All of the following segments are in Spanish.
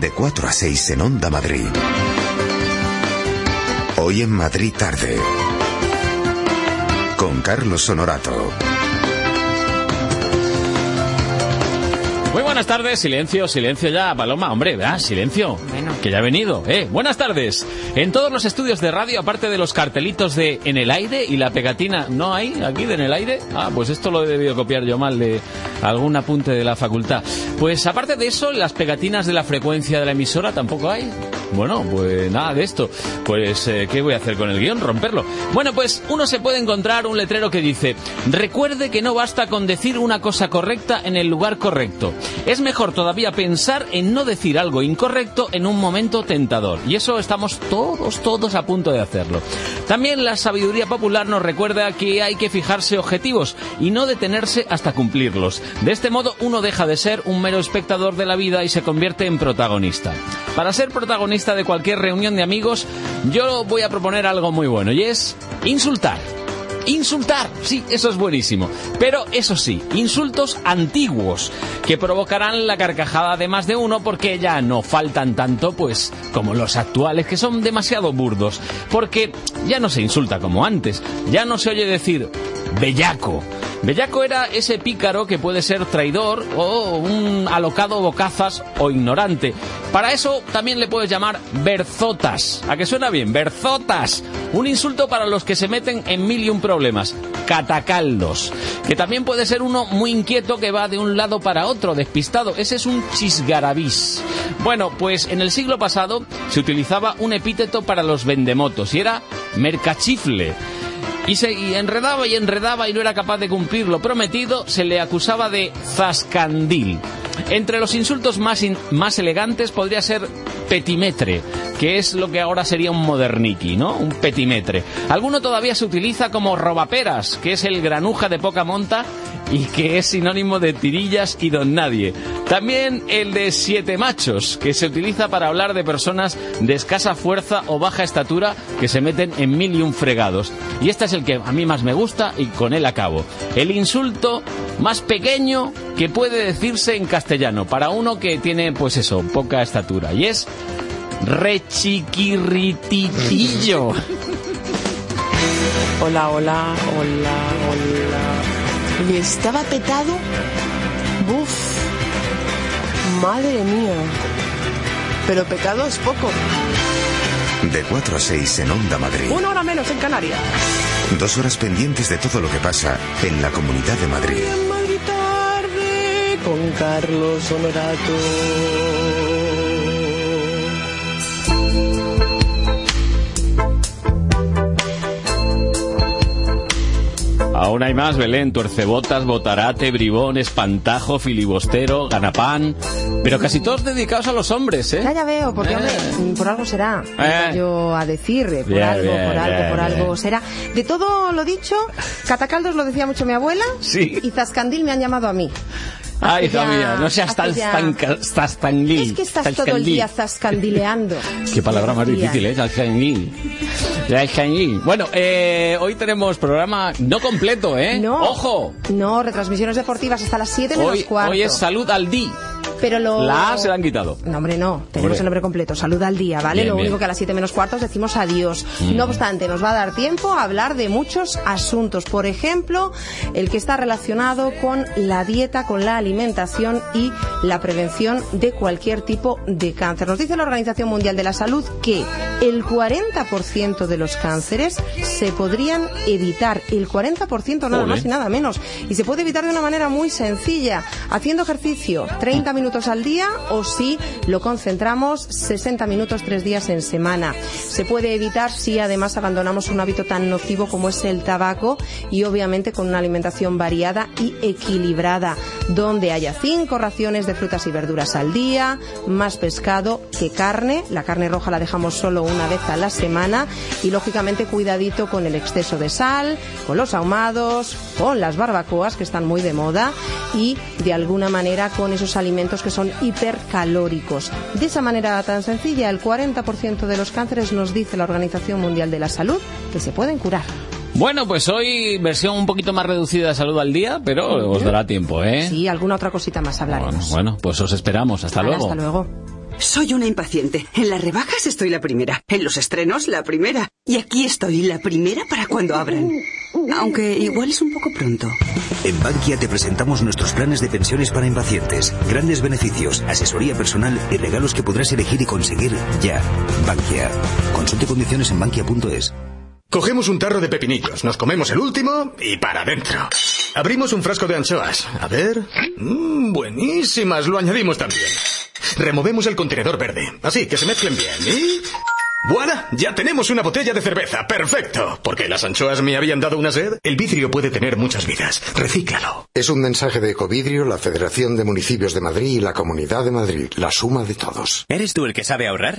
De 4 a 6 en Onda Madrid. Hoy en Madrid tarde. Con Carlos Honorato. Muy buenas tardes, silencio, silencio ya, Paloma, hombre, ¿verdad? Silencio, que ya ha venido, ¿eh? Buenas tardes. En todos los estudios de radio, aparte de los cartelitos de En el aire y la pegatina, ¿no hay aquí de En el aire? Ah, pues esto lo he debido copiar yo mal de algún apunte de la facultad. Pues aparte de eso, las pegatinas de la frecuencia de la emisora tampoco hay. Bueno, pues nada de esto. Pues, eh, ¿qué voy a hacer con el guion? Romperlo. Bueno, pues uno se puede encontrar un letrero que dice, recuerde que no basta con decir una cosa correcta en el lugar correcto. Es mejor todavía pensar en no decir algo incorrecto en un momento tentador. Y eso estamos todos, todos a punto de hacerlo. También la sabiduría popular nos recuerda que hay que fijarse objetivos y no detenerse hasta cumplirlos. De este modo uno deja de ser un mero espectador de la vida y se convierte en protagonista. Para ser protagonista de cualquier reunión de amigos, yo voy a proponer algo muy bueno y es insultar. Insultar, sí, eso es buenísimo. Pero eso sí, insultos antiguos, que provocarán la carcajada de más de uno porque ya no faltan tanto, pues, como los actuales, que son demasiado burdos. Porque ya no se insulta como antes, ya no se oye decir bellaco. Bellaco era ese pícaro que puede ser traidor o un alocado bocazas o ignorante. Para eso también le puedes llamar berzotas. ¿A que suena bien? Berzotas. Un insulto para los que se meten en mil y un problemas. Catacaldos. Que también puede ser uno muy inquieto que va de un lado para otro, despistado. Ese es un chisgarabís. Bueno, pues en el siglo pasado se utilizaba un epíteto para los vendemotos y era mercachifle y se y enredaba y enredaba y no era capaz de cumplir lo prometido, se le acusaba de zascandil. Entre los insultos más, in- más elegantes podría ser petimetre, que es lo que ahora sería un moderniqui, ¿no? Un petimetre. Alguno todavía se utiliza como robaperas, que es el granuja de poca monta y que es sinónimo de tirillas y don nadie. También el de siete machos, que se utiliza para hablar de personas de escasa fuerza o baja estatura que se meten en mil y un fregados. Y este es el que a mí más me gusta y con él acabo. El insulto más pequeño que puede decirse en castellano para uno que tiene, pues eso, poca estatura. Y es rechiquirrititillo. Hola, hola, hola, hola. ¿Y estaba petado? Buf. Madre mía. Pero pecado es poco. De 4 a 6 en Onda Madrid. Una hora menos en Canarias. Dos horas pendientes de todo lo que pasa en la Comunidad de Madrid. En Madrid tarde con Carlos Honorato. Aún hay más, Belén, tuercebotas, botarate, bribón, espantajo, filibostero, ganapán, pero casi todos dedicados a los hombres, ¿eh? Ya, ya veo, porque, Eh. hombre, mm, por algo será. Eh. Yo a decir, eh, por Bien, algo, bien, por algo, bien, por algo será. De todo lo dicho, Catacaldos lo decía mucho mi abuela. Sí. Y Zascandil me han llamado a mí. Ay, mía, no seas tan, tan, tan Es que estás todo el día zascandileando. Qué palabra más difícil, ¿eh? Zascandil. Zascandil. Bueno, eh, hoy tenemos programa no completo, ¿eh? No. ¡Ojo! No, retransmisiones deportivas hasta las 7 menos Hoy, cuarto. hoy es salud al día. Pero lo... La A se la han quitado. No, hombre, no. Tenemos Hombre. el nombre completo. Salud al día, ¿vale? Bien, Lo bien. único que a las 7 menos cuartos decimos adiós. Mm. No obstante, nos va a dar tiempo a hablar de muchos asuntos. Por ejemplo, el que está relacionado con la dieta, con la alimentación y la prevención de cualquier tipo de cáncer. Nos dice la Organización Mundial de la Salud que el 40% de los cánceres se podrían evitar. El 40% nada más y nada menos. Y se puede evitar de una manera muy sencilla, haciendo ejercicio 30 minutos al día o si lo concentramos 60 minutos tres días en semana. Se puede evitar si además abandonamos un hábito tan nocivo como es el tabaco y obviamente con una alimentación variada y equilibrada, donde haya cinco raciones de frutas y verduras al día, más pescado que carne. La carne roja la dejamos solo una vez a la semana y lógicamente cuidadito con el exceso de sal, con los ahumados, con las barbacoas que están muy de moda y de alguna manera con esos alimentos que son hipercalóricos. De esa manera tan sencilla, el 40% de los cánceres nos dice la Organización Mundial de la Salud que se pueden curar. Bueno, pues hoy versión un poquito más reducida de salud al día, pero os dará tiempo, ¿eh? Sí, alguna otra cosita más Bueno, hablaremos. bueno, pues os esperamos. Hasta Vale, luego. Hasta luego. Soy una impaciente. En las rebajas estoy la primera. En los estrenos la primera. Y aquí estoy la primera para cuando abran. Aunque igual es un poco pronto. En Bankia te presentamos nuestros planes de pensiones para impacientes. Grandes beneficios, asesoría personal y regalos que podrás elegir y conseguir ya. Bankia. Consulte condiciones en bankia.es. Cogemos un tarro de pepinillos, nos comemos el último y para adentro. Abrimos un frasco de anchoas. A ver. Mmm, buenísimas, lo añadimos también. Removemos el contenedor verde, así que se mezclen bien y... ¡Voilà! Ya tenemos una botella de cerveza. ¡Perfecto! Porque las anchoas me habían dado una sed. El vidrio puede tener muchas vidas. Recíclalo. Es un mensaje de Ecovidrio, la Federación de Municipios de Madrid y la Comunidad de Madrid. La suma de todos. ¿Eres tú el que sabe ahorrar?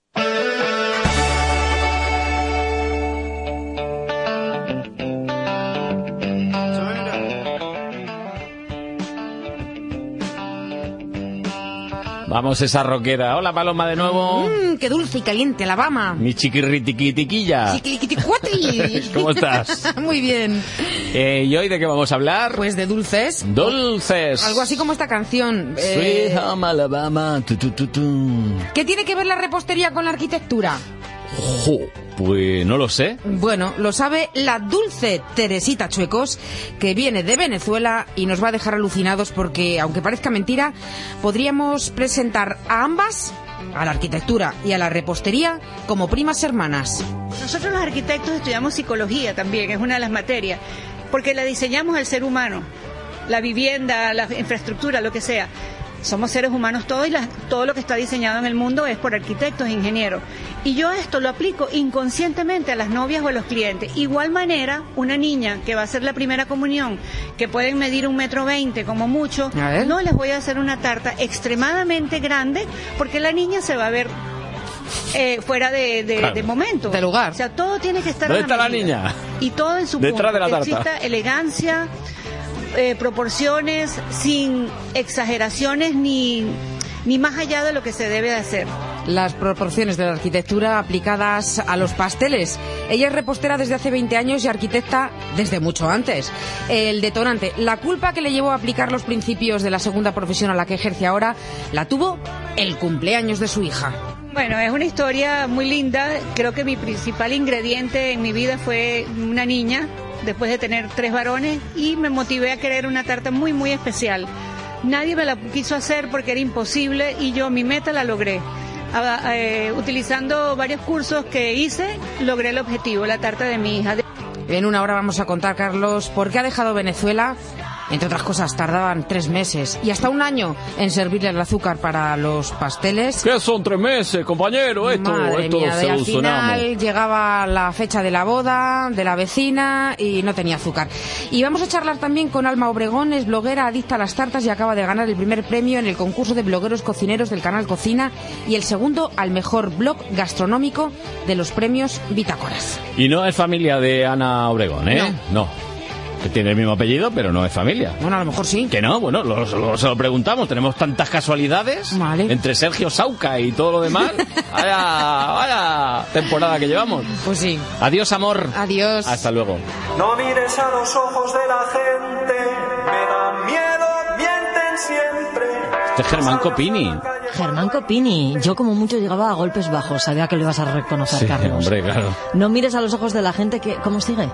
Vamos esa roquera. Hola Paloma de nuevo. Mmm, qué dulce y caliente, Alabama. Mi chiquirritiquitiquilla. Chiquiriquiticuati. ¿Cómo estás? Muy bien. Eh, ¿Y hoy de qué vamos a hablar? Pues de dulces. Dulces. Algo así como esta canción. Sweet Home Alabama. Tu, tu, tu, tu. ¿Qué tiene que ver la repostería con la arquitectura? Jo, pues no lo sé. Bueno, lo sabe la dulce Teresita Chuecos, que viene de Venezuela y nos va a dejar alucinados porque, aunque parezca mentira, podríamos presentar a ambas, a la arquitectura y a la repostería, como primas hermanas. Nosotros los arquitectos estudiamos psicología también, es una de las materias, porque la diseñamos al ser humano, la vivienda, la infraestructura, lo que sea. Somos seres humanos todos y la- todo lo que está diseñado en el mundo es por arquitectos e ingenieros. Y yo esto lo aplico inconscientemente a las novias o a los clientes. Igual manera, una niña que va a hacer la primera comunión, que pueden medir un metro veinte como mucho, no les voy a hacer una tarta extremadamente grande porque la niña se va a ver eh, fuera de, de- Claro. de momento. De lugar. O sea, todo tiene que estar ¿Dónde está la niña? Y todo en su Detrás punto. de la tarta. exista elegancia, eh, proporciones, sin exageraciones ni, ni más allá de lo que se debe de hacer. Las proporciones de la arquitectura aplicadas a los pasteles. Ella es repostera desde hace 20 años y arquitecta desde mucho antes. El detonante, la culpa que le llevó a aplicar los principios de la segunda profesión a la que ejerce ahora, la tuvo el cumpleaños de su hija. Bueno, es una historia muy linda. Creo que mi principal ingrediente en mi vida fue una niña, después de tener tres varones, y me motivé a querer una tarta muy, muy especial. Nadie me la quiso hacer porque era imposible y yo mi meta la logré. Ah, eh, utilizando varios cursos que hice, logré el objetivo, la tarta de mi hija. En una hora vamos a contar, Carlos, por qué ha dejado Venezuela. Entre otras cosas, tardaban tres meses y hasta un año en servirle el azúcar para los pasteles. ¿Qué son tres meses, compañero? Esto, Madre esto mía, y al final llegaba la fecha de la boda de la vecina y no tenía azúcar. Y vamos a charlar también con Alma Obregón, es bloguera adicta a las tartas y acaba de ganar el primer premio en el concurso de blogueros cocineros del canal Cocina y el segundo al mejor blog gastronómico de los premios Bitácoras. Y no es familia de Ana Obregón, ¿eh? No. Que tiene el mismo apellido, pero no es familia. Bueno, a lo mejor sí. Que no, bueno, lo, lo- se lo preguntamos. Tenemos tantas casualidades entre Sergio Sauca y todo lo demás. vaya, vaya temporada que llevamos. Pues sí. Adiós, amor. Adiós. Hasta luego. No mires a los ojos de la gente, me da miedo, mienten siempre. Este es Germán Copini. Germán Copini. Yo como mucho llegaba a golpes bajos. Sabía que lo ibas a reconocer, Sí, Carlos. hombre, claro. No mires a los ojos de la gente que... ¿Cómo sigue?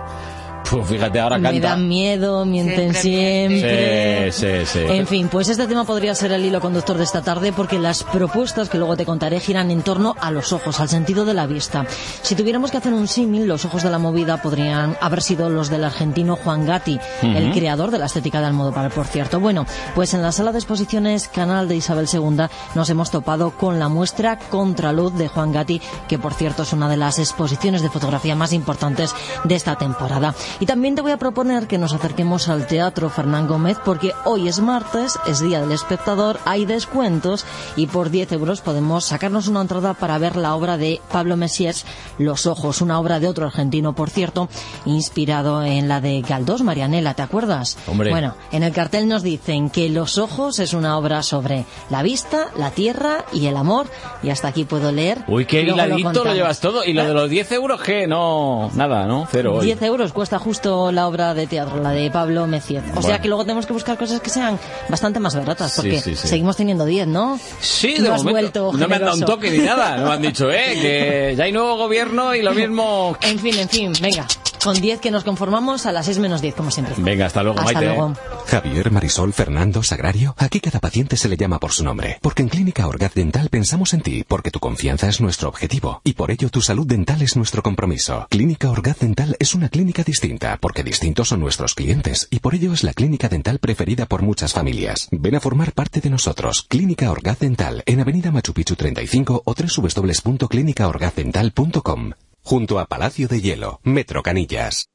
Pues fíjate, ahora Me canta. dan miedo, mienten siempre. Sí, sí, sí. En fin, pues este tema podría ser el hilo conductor de esta tarde porque las propuestas que luego te contaré giran en torno a los ojos, al sentido de la vista. Si tuviéramos que hacer un símil, los ojos de la movida podrían haber sido los del argentino Juan Gatti, el creador de la estética del Almodóvar, por cierto. Bueno, pues en la sala de exposiciones Canal de Isabel II nos hemos topado con la muestra Contraluz de Juan Gatti, que por cierto es una de las exposiciones de fotografía más importantes de esta temporada. Y también te voy a proponer que nos acerquemos al Teatro Fernán Gómez porque hoy es martes, es Día del Espectador, hay descuentos y por 10 euros podemos sacarnos una entrada para ver la obra de Pablo Messiers, Los Ojos, una obra de otro argentino, por cierto, inspirado en la de Galdós, Marianela, ¿te acuerdas? Hombre. Bueno, en el cartel nos dicen que Los Ojos es una obra sobre la vista, la tierra y el amor. Y hasta aquí puedo leer. Uy, qué lo hiladito lo, contamos. llevas todo. ¿Y lo de los 10 euros qué? No, nada, ¿no? Cero hoy. 10 euros cuesta justo la obra de teatro, la de Pablo Messier. O sea que luego tenemos que buscar cosas que sean bastante más baratas, porque sí, sí. seguimos teniendo 10, ¿no? Sí, no de has momento. vuelto no me han dado un toque ni nada. No me han dicho, eh, que ya hay nuevo gobierno y lo mismo. En fin, en fin, venga. Con 10 que nos conformamos a las 6 menos 10, como siempre. Venga, hasta luego, Hasta Maite. luego. Javier, Marisol, Fernando, Sagrario, aquí cada paciente se le llama por su nombre, porque en Clínica Orgaz Dental pensamos en ti, porque tu confianza es nuestro objetivo, y por ello tu salud dental es nuestro compromiso. Clínica Orgaz Dental es una clínica distinta, porque distintos son nuestros clientes, y por ello es la clínica dental preferida por muchas familias. Ven a formar parte de nosotros. Clínica Orgaz Dental, en Avenida Machu Picchu 35 o www.clinicaorgazdental.com. Junto a Palacio de Hielo, Metro Canillas.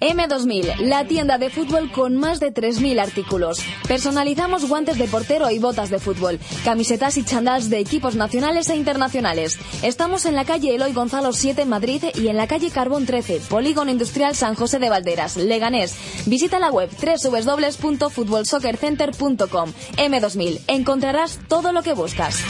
M2000, la tienda de fútbol con más de 3.000 artículos. Personalizamos guantes de portero y botas de fútbol, camisetas y chandals de equipos nacionales e internacionales. Estamos en la calle Eloy Gonzalo 7 en Madrid y en la calle Carbón 13, Polígono Industrial San José de Valderas, Leganés. Visita la web www.futbolsoccercenter.com. M2000, encontrarás todo lo que buscas.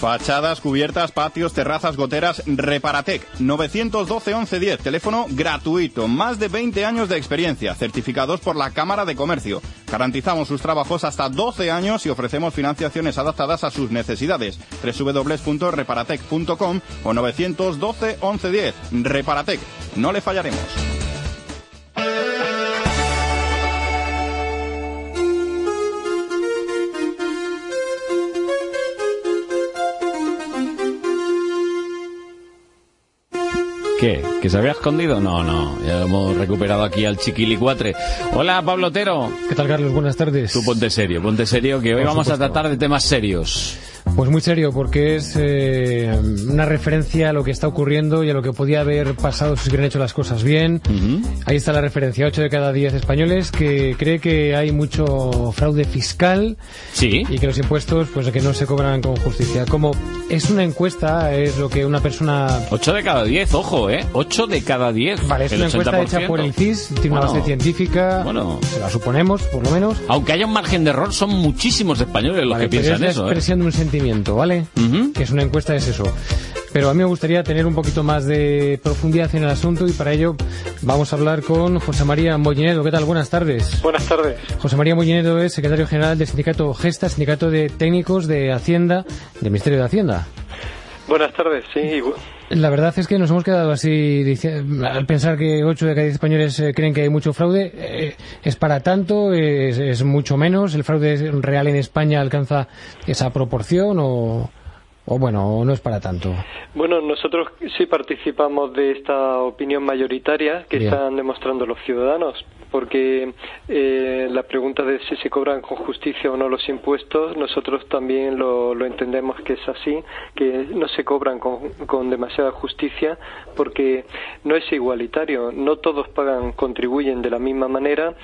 Fachadas, cubiertas, patios, terrazas, goteras, Reparatec. 912 1110, teléfono gratuito. Más de 20 años de experiencia, certificados por la Cámara de Comercio. Garantizamos sus trabajos hasta 12 años y ofrecemos financiaciones adaptadas a sus necesidades. www.reparatec.com o 912 1110. Reparatec. No le fallaremos. ¿Qué? ¿Que se había escondido? No, no. Ya hemos recuperado aquí al chiquilicuatre. Hola, Pablo Otero. ¿Qué tal, Carlos? Buenas tardes. Tú ponte serio, ponte serio, que hoy Por vamos a tratar de temas serios. Pues muy serio, porque es eh, una referencia a lo que está ocurriendo y a lo que podía haber pasado si se hubieran hecho las cosas bien. Ahí está la referencia, 8 de cada 10 españoles que cree que hay mucho fraude fiscal sí. y que los impuestos pues que no se cobran con justicia. Como es una encuesta, es lo que una persona... 8 de cada 10, ojo, ¿eh? 8 de cada 10. Vale, es una encuesta 80%. hecha por el CIS, tiene una Bueno, base científica, Bueno. se la suponemos, por lo menos. Aunque haya un margen de error, son muchísimos españoles los Vale, que piensan es eso, ¿eh? de un sentimiento, ¿vale? Que es una encuesta, es eso. Pero a mí me gustaría tener un poquito más de profundidad en el asunto y para ello vamos a hablar con José María Mollinedo. ¿Qué tal? Buenas tardes. Buenas tardes. José María Mollinedo es secretario general del sindicato Gesta, sindicato de técnicos de Hacienda, del Ministerio de Hacienda. Buenas tardes, sí. La verdad es que nos hemos quedado así al pensar que 8 de cada 10 españoles eh, creen que hay mucho fraude. eh, ¿Es para tanto? ¿Es, es mucho menos? ¿El fraude real en España alcanza esa proporción o, o bueno, no es para tanto? Bueno, nosotros sí participamos de esta opinión mayoritaria que Bien. están demostrando los ciudadanos, porque eh, la pregunta de si se cobran con justicia o no los impuestos, nosotros también lo, lo entendemos que es así, que no se cobran con, con demasiada justicia, porque no es igualitario, no todos pagan, contribuyen de la misma manera,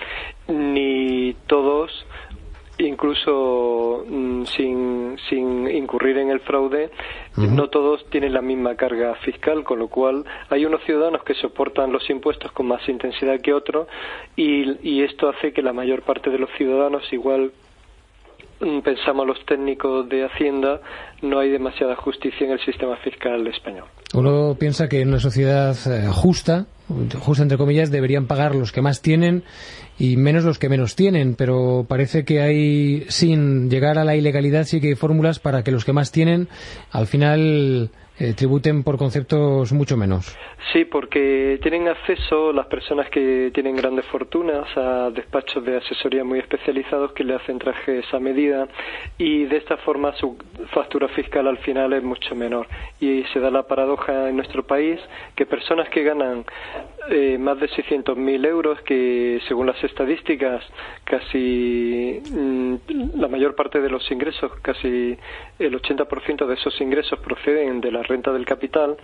ni todos incluso mm, sin, sin incurrir en el fraude, no todos tienen la misma carga fiscal, con lo cual hay unos ciudadanos que soportan los impuestos con más intensidad que otros y, y esto hace que la mayor parte de los ciudadanos igual mm, pensamos los técnicos de Hacienda, no hay demasiada justicia en el sistema fiscal español. Uno piensa que en una sociedad eh, justa, justa entre comillas, deberían pagar los que más tienen y menos los que menos tienen, pero parece que hay, sin llegar a la ilegalidad, sí que hay fórmulas para que los que más tienen al final eh, tributen por conceptos mucho menos. Sí, porque tienen acceso las personas que tienen grandes fortunas a despachos de asesoría muy especializados que le hacen trajes a medida y de esta forma su factura fiscal al final es mucho menor. Y se da la paradoja en nuestro país que personas que ganan eh, más de 600.000 euros, que según las estadísticas casi mm, la mayor parte de los ingresos, casi el 80% de esos ingresos proceden de la renta del capital,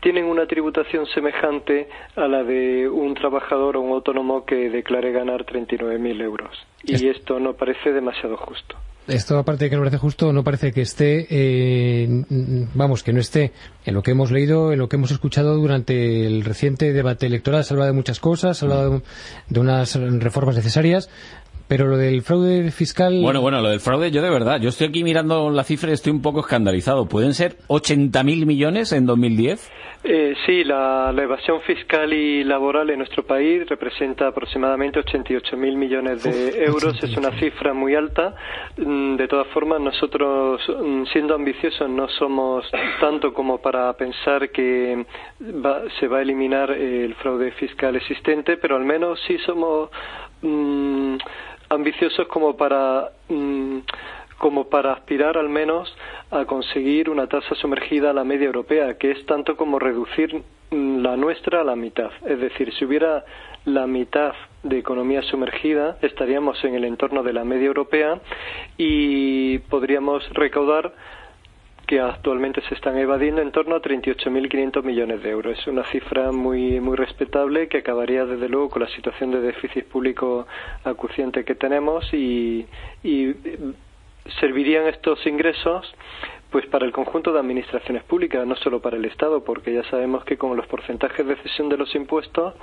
tienen una tributación semejante a la de un trabajador o un autónomo que declare ganar 39.000 euros. Y esto no parece demasiado justo. Esto, aparte de que no parece justo, no parece que esté, eh, vamos, que no esté en lo que hemos leído, en lo que hemos escuchado durante el reciente debate electoral. Se ha hablado de muchas cosas, se ha hablado de unas reformas necesarias, pero lo del fraude fiscal... Bueno, bueno, lo del fraude, yo de verdad, yo estoy aquí mirando la cifra y estoy un poco escandalizado. ¿Pueden ser 80.000 millones en 2010? Eh, sí, la, evasión fiscal y laboral en nuestro país representa aproximadamente 88.000 millones de euros. Es una cifra muy alta. Mm, de todas formas, nosotros, mm, siendo ambiciosos, no somos tanto como para pensar que se va a eliminar el fraude fiscal existente, pero al menos sí somos... Mm, ambiciosos como para mm, como para aspirar al menos a conseguir una tasa sumergida a la media europea, que es tanto como reducir mm, la nuestra a la mitad. Es decir, si hubiera la mitad de economía sumergida, estaríamos en el entorno de la media europea y podríamos recaudar que actualmente se están evadiendo en torno a 38.500 millones de euros. Es una cifra muy, muy respetable que acabaría, desde luego, con la situación de déficit público acuciente que tenemos y, y servirían estos ingresos pues para el conjunto de administraciones públicas, no solo para el Estado, porque ya sabemos que con los porcentajes de cesión de los impuestos,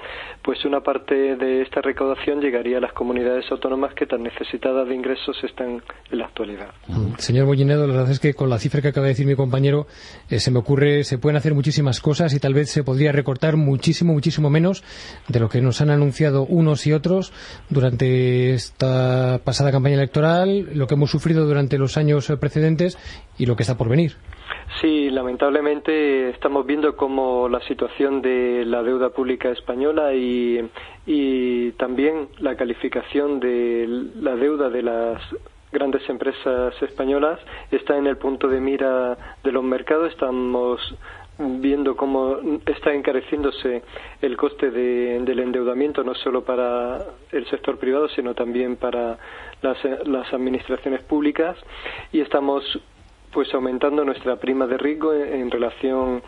pues una parte de esta recaudación llegaría a las comunidades autónomas que tan necesitadas de ingresos están en la actualidad. Señor Mollinedo, la verdad es que con la cifra que acaba de decir mi compañero, eh, se me ocurre, se pueden hacer muchísimas cosas y tal vez se podría recortar muchísimo, muchísimo menos de lo que nos han anunciado unos y otros durante esta pasada campaña electoral, lo que hemos sufrido durante los años precedentes y lo que está Sí, lamentablemente estamos viendo cómo la situación de la deuda pública española y, y también la calificación de la deuda de las grandes empresas españolas está en el punto de mira de los mercados. Estamos viendo cómo está encareciéndose el coste del endeudamiento no solo para el sector privado sino también para las, las administraciones públicas y estamos pues aumentando nuestra prima de riesgo en, relación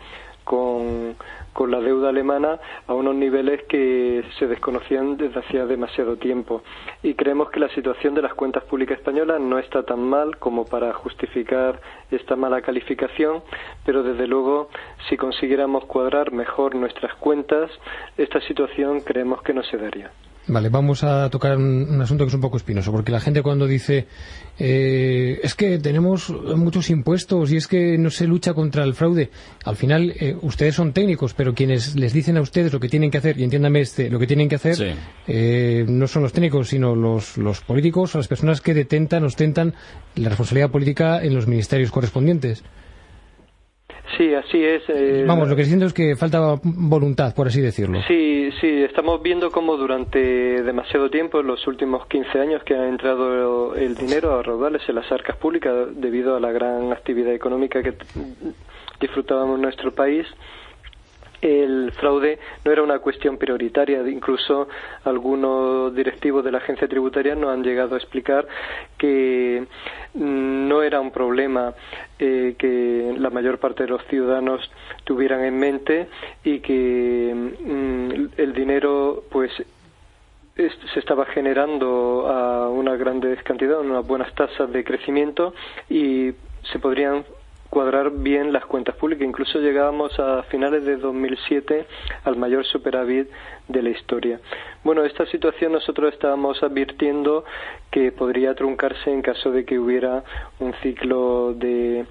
con, con, la deuda alemana a unos niveles que se desconocían desde hacía demasiado tiempo. Y creemos que la situación de las cuentas públicas españolas no está tan mal como para justificar esta mala calificación, pero desde luego si consiguiéramos cuadrar mejor nuestras cuentas, esta situación creemos que no se daría. Vale, vamos a tocar un, asunto que es un poco espinoso, porque la gente cuando dice eh, es que tenemos muchos impuestos y es que no se lucha contra el fraude, al final eh, ustedes son técnicos, pero quienes les dicen a ustedes lo que tienen que hacer, y entiéndame este, lo que tienen que hacer, eh, no son los técnicos, sino los, los políticos o las personas que detentan, ostentan la responsabilidad política en los ministerios correspondientes. Sí, así es. Eh, Vamos, lo que siento es que falta voluntad, por así decirlo. Sí, sí, estamos viendo cómo durante demasiado tiempo, en los últimos 15 años que ha entrado el dinero a raudales en las arcas públicas debido a la gran actividad económica que disfrutábamos en nuestro país, el fraude no era una cuestión prioritaria. Incluso algunos directivos de la agencia tributaria nos han llegado a explicar que no era un problema eh, que la mayor parte de los ciudadanos tuvieran en mente y que mm, el dinero pues se estaba generando a una gran cantidad, unas buenas tasas de crecimiento y se podrían cuadrar bien las cuentas públicas. Incluso llegábamos a finales de 2007 al mayor superávit de la historia. Bueno, esta situación nosotros estábamos advirtiendo que podría truncarse en caso de que hubiera un ciclo de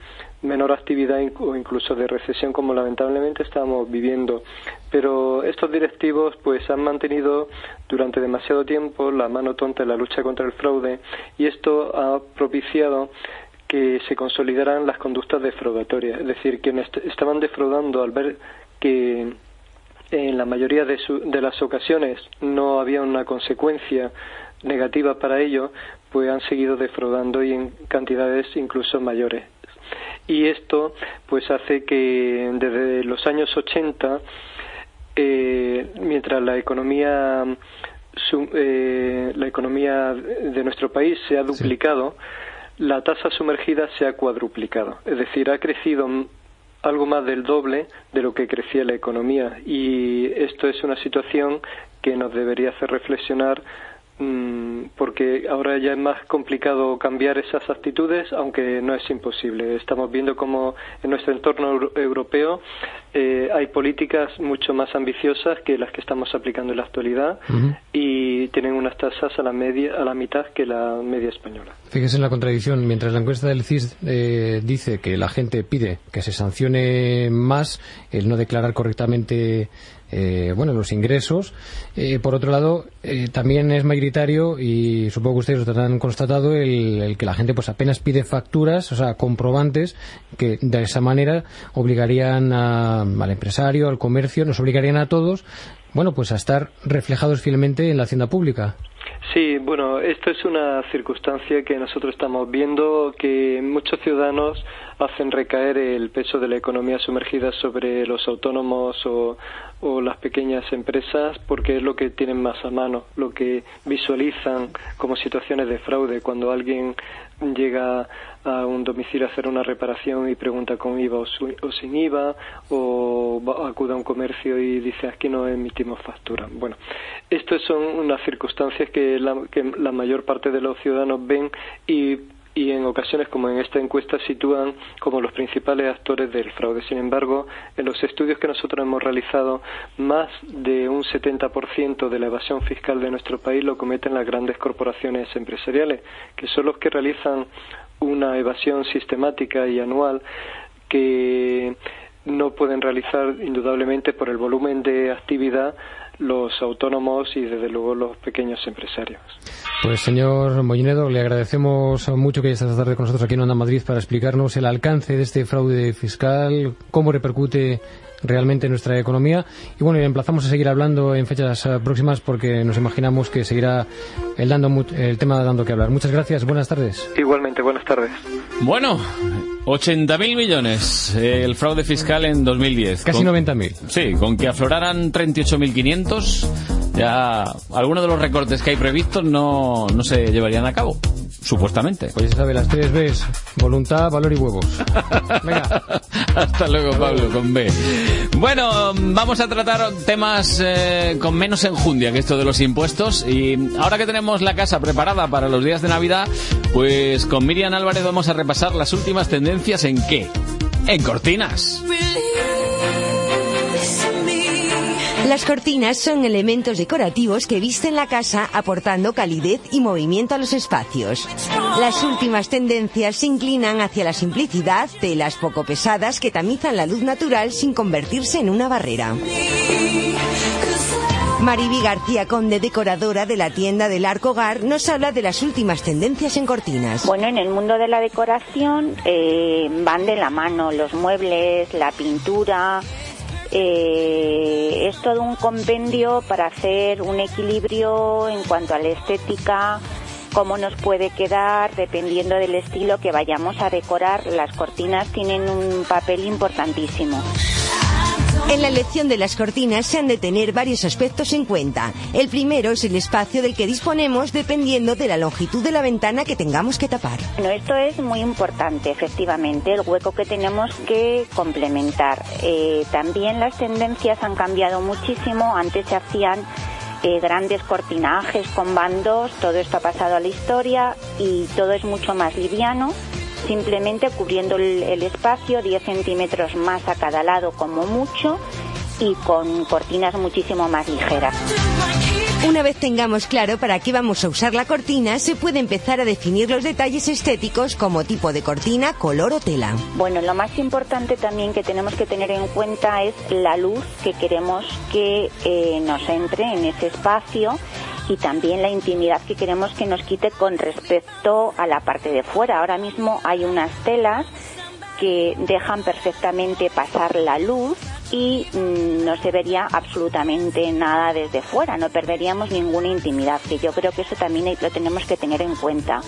menor actividad o incluso de recesión como lamentablemente estamos viviendo. Pero estos directivos pues han mantenido durante demasiado tiempo la mano tonta en la lucha contra el fraude y esto ha propiciado que se consolidaran las conductas defraudatorias, es decir, quienes estaban defraudando al ver que en la mayoría de, de las ocasiones no había una consecuencia negativa para ello, pues han seguido defraudando y en cantidades incluso mayores. Y esto pues hace que desde los años 80, eh, mientras la economía eh, la economía de nuestro país se ha duplicado, la tasa sumergida se ha cuadruplicado. Es decir, ha crecido algo más del doble de lo que crecía la economía. Y esto es una situación que nos debería hacer reflexionar porque ahora ya es más complicado cambiar esas actitudes, aunque no es imposible. Estamos viendo cómo en nuestro entorno europeo eh, hay políticas mucho más ambiciosas que las que estamos aplicando en la actualidad y tienen unas tasas a la media, a la mitad que la media española. Fíjese en la contradicción. Mientras la encuesta del CIS eh, dice que la gente pide que se sancione más el no declarar correctamente eh, bueno, los ingresos. Eh, por otro lado, eh, también es mayoritario y supongo que ustedes lo han constatado el, que la gente pues apenas pide facturas, o sea, comprobantes que de esa manera obligarían al empresario, al comercio, nos obligarían a todos, bueno, pues a estar reflejados fielmente en la hacienda pública. Sí, bueno, esto es una circunstancia que nosotros estamos viendo que muchos ciudadanos hacen recaer el peso de la economía sumergida sobre los autónomos o, o las pequeñas empresas porque es lo que tienen más a mano, lo que visualizan como situaciones de fraude cuando alguien llega a un domicilio a hacer una reparación y pregunta con IVA o, sin IVA o acude a un comercio y dice aquí no emitimos factura. Bueno, estas son unas circunstancias que la, que la mayor parte de los ciudadanos ven y y en ocasiones, como en esta encuesta, sitúan como los principales actores del fraude. Sin embargo, en los estudios que nosotros hemos realizado, más de un 70% de la evasión fiscal de nuestro país lo cometen las grandes corporaciones empresariales, que son los que realizan una evasión sistemática y anual que no pueden realizar indudablemente por el volumen de actividad los autónomos y desde luego los pequeños empresarios. Pues señor Mollinedo, le agradecemos mucho que haya estado esta tarde con nosotros aquí en Onda Madrid para explicarnos el alcance de este fraude fiscal, cómo repercute realmente en nuestra economía. Y bueno, le emplazamos a seguir hablando en fechas eh, próximas porque nos imaginamos que seguirá el, dando, el tema dando que hablar. Muchas gracias, buenas tardes. Igualmente, buenas tardes. Bueno, 80.000 millones el fraude fiscal en 2010. Casi 90.000. Sí, con que afloraran 38.500, ya algunos de los recortes que hay previstos no, no se llevarían a cabo supuestamente. Pues ya sabe, las tres Bs, voluntad, valor y huevos. Venga. Hasta luego, Pablo, con B. Bueno, vamos a tratar temas eh, con menos enjundia que esto de los impuestos. Y ahora que tenemos la casa preparada para los días de Navidad, pues con Miriam Álvarez vamos a repasar las últimas tendencias en qué? En cortinas. Las cortinas son elementos decorativos que visten la casa aportando calidez y movimiento a los espacios. Las últimas tendencias se inclinan hacia la simplicidad, telas poco pesadas que tamizan la luz natural sin convertirse en una barrera. Mariby García Conde, decoradora de la tienda del Arco Hogar, nos habla de las últimas tendencias en cortinas. Bueno, en el mundo de la decoración eh, van de la mano los muebles, la pintura, eh, es todo un compendio para hacer un equilibrio en cuanto a la estética, cómo nos puede quedar dependiendo del estilo que vayamos a decorar. Las cortinas tienen un papel importantísimo. En la elección de las cortinas se han de tener varios aspectos en cuenta. El primero es el espacio del que disponemos dependiendo de la longitud de la ventana que tengamos que tapar. Bueno, esto es muy importante, efectivamente, el hueco que tenemos que complementar. Eh, también las tendencias han cambiado muchísimo. Antes se hacían eh, grandes cortinajes con bandos, todo esto ha pasado a la historia y todo es mucho más liviano simplemente cubriendo el, espacio 10 centímetros más a cada lado como mucho y con cortinas muchísimo más ligeras. Una vez tengamos claro para qué vamos a usar la cortina, se puede empezar a definir los detalles estéticos como tipo de cortina, color o tela. Bueno, lo más importante también que tenemos que tener en cuenta es la luz que queremos que eh, nos entre en ese espacio y también la intimidad que queremos que nos quite con respecto a la parte de fuera. Ahora mismo hay unas telas que dejan perfectamente pasar la luz y mm, no se vería absolutamente nada desde fuera, no perderíamos ninguna intimidad, que yo creo que eso también lo tenemos que tener en cuenta.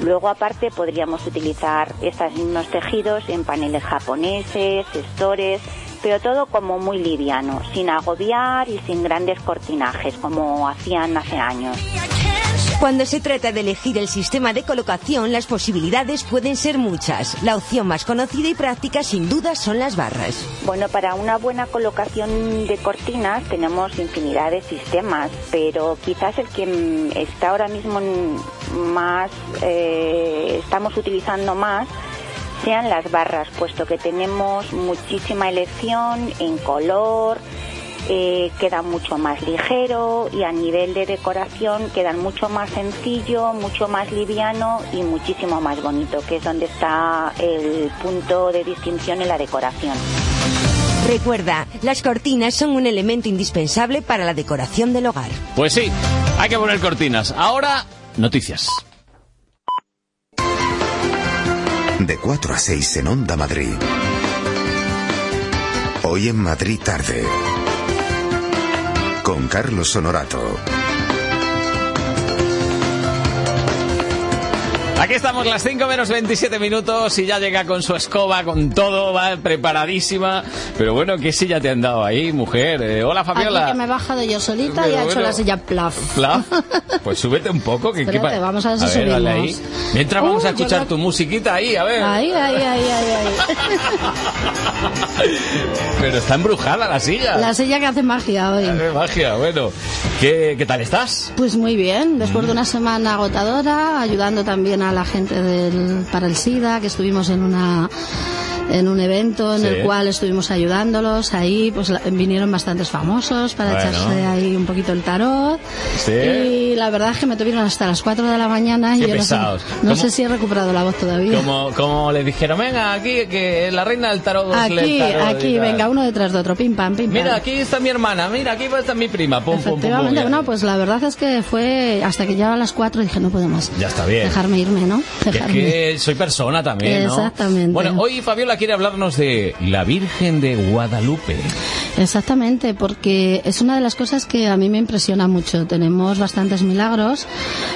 Luego aparte podríamos utilizar estos mismos tejidos en paneles japoneses, estores, pero todo como muy liviano, sin agobiar y sin grandes cortinajes como hacían hace años. Cuando se trata de elegir el sistema de colocación, las posibilidades pueden ser muchas. La opción más conocida y práctica, sin duda, son las barras. Bueno, para una buena colocación de cortinas tenemos infinidad de sistemas, pero quizás el que está ahora mismo más, eh, estamos utilizando más sean las barras, puesto que tenemos muchísima elección en color, eh, queda mucho más ligero y a nivel de decoración quedan mucho más sencillo, mucho más liviano y muchísimo más bonito, que es donde está el punto de distinción en la decoración. Recuerda, las cortinas son un elemento indispensable para la decoración del hogar. Pues sí, hay que poner cortinas. Ahora, noticias. De 4 a 6 en Onda Madrid. Hoy en Madrid tarde. Con Carlos Honorato. Aquí estamos las 5 menos 27 minutos y ya llega con su escoba, con todo, va preparadísima. Pero bueno, ¿qué silla te han dado ahí, mujer? Eh, hola, Fabiola. Aquí que me he bajado yo solita y Pero ha hecho la silla plaf. Plaf. Pues súbete un poco. Que, Espérate, vamos a ver si dale subimos. ahí. Mientras vamos Uh, a yo escuchar tu musiquita ahí, a ver. Ahí, ahí, ahí, ahí, ahí. Pero está embrujada la silla. La silla que hace magia hoy. Hace magia, bueno. ¿Qué, qué tal estás? Pues muy bien, después de una semana agotadora, ayudando también a la gente del, para el SIDA, que estuvimos en una en un evento en Sí. el cual estuvimos ayudándolos, ahí pues la- vinieron bastantes famosos para Bueno. echarse ahí un poquito el tarot Sí. y la verdad es que me tuvieron hasta las 4 de la mañana y Qué yo no sé- pesados. no, ¿Cómo? sé si he recuperado la voz todavía. Como, como le dijeron, venga, aquí, que la reina del tarot Aquí, tarot y aquí, venga, uno detrás de otro, pim pam, pim pam. Mira, aquí está mi hermana, mira, aquí está mi prima. Pum, pum, pum, pum, no, pues la verdad es que fue hasta que ya a las 4 dije, no puedo más. Ya está bien. Dejarme irme, ¿no? Que es Dejarme. que soy persona también, ¿no? Exactamente. Bueno, hoy Fabiola quiere hablarnos de la Virgen de Guadalupe. Exactamente, porque es una de las cosas que a mí me impresiona mucho. Tenemos bastantes milagros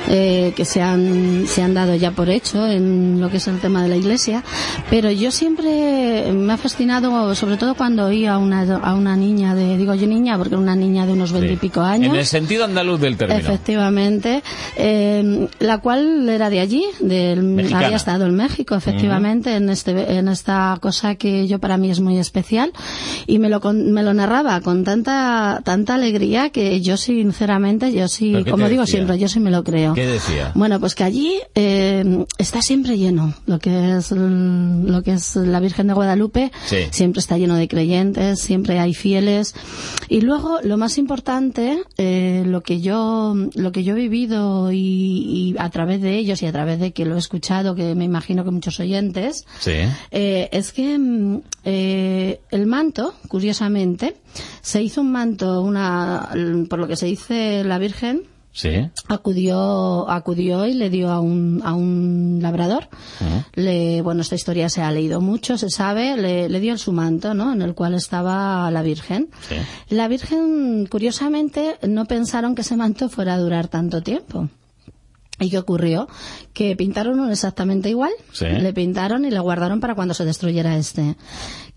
eh, que se han, se han dado ya por hecho en lo que es el tema de la iglesia, pero yo siempre me ha fascinado, sobre todo cuando oí a una, a una niña de, digo yo niña, porque era una niña de unos veintipico años. En el sentido andaluz del término. Efectivamente, eh, la cual era de allí, del, había estado en México, efectivamente, en este, en esta cosa que yo para mí es muy especial y me lo, con- me lo narraba con tanta, tanta alegría que yo sinceramente, yo sí, ¿Pero qué como digo decía? siempre, yo sí me lo creo. ¿Qué decía? Bueno, pues que allí eh, está siempre lleno, lo que es lo que es la Virgen de Guadalupe, Sí. siempre está lleno de creyentes, siempre hay fieles y luego lo más importante, eh, lo que yo lo que yo he vivido y, y a través de ellos y a través de que lo he escuchado, que me imagino que muchos oyentes, Sí. eh, es que mm, eh, el manto, curiosamente, se hizo un manto, una, por lo que se dice la Virgen, Sí. acudió acudió y le dio a un, a un labrador. Le, bueno esta historia se ha leído mucho se sabe le, le dio el su manto no en el cual estaba la virgen. La virgen curiosamente no pensaron que ese manto fuera a durar tanto tiempo ¿Y qué ocurrió? Que pintaron uno exactamente igual, Sí. le pintaron y le guardaron para cuando se destruyera este.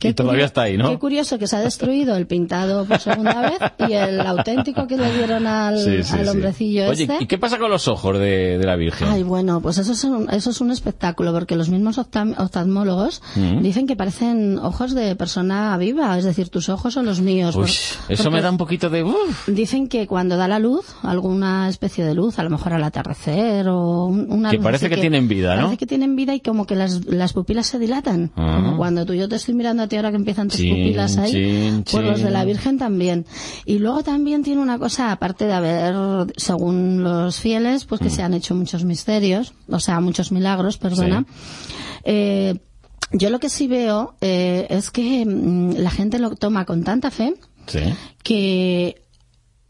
Y todavía está ahí, ¿no? Qué curioso que se ha destruido el pintado por segunda vez y el auténtico que le dieron al, Sí, sí, al hombrecillo Oye, este. ¿y qué pasa con los ojos de, de la Virgen? Ay, bueno, pues eso es un, eso es un espectáculo, porque los mismos oftalmólogos Mm. dicen que parecen ojos de persona viva, es decir, tus ojos son los míos. Uy, por- eso me da un poquito de... uf. Dicen que cuando da la luz, alguna especie de luz, a lo mejor al atardecer o un- una Que parece que tienen vida, ¿no? Parece que tienen vida y como que las, las pupilas se dilatan. Ah. Como cuando tú y yo te estoy mirando a ti ahora que empiezan tus Chin, pupilas ahí, chin, pues los de la. Virgen también. Y luego también tiene una cosa, aparte de haber, según los fieles, pues que Mm. se han hecho muchos misterios, o sea, muchos milagros, perdona. Eh, yo lo que sí veo eh, es que mm, la gente lo toma con tanta fe Sí. que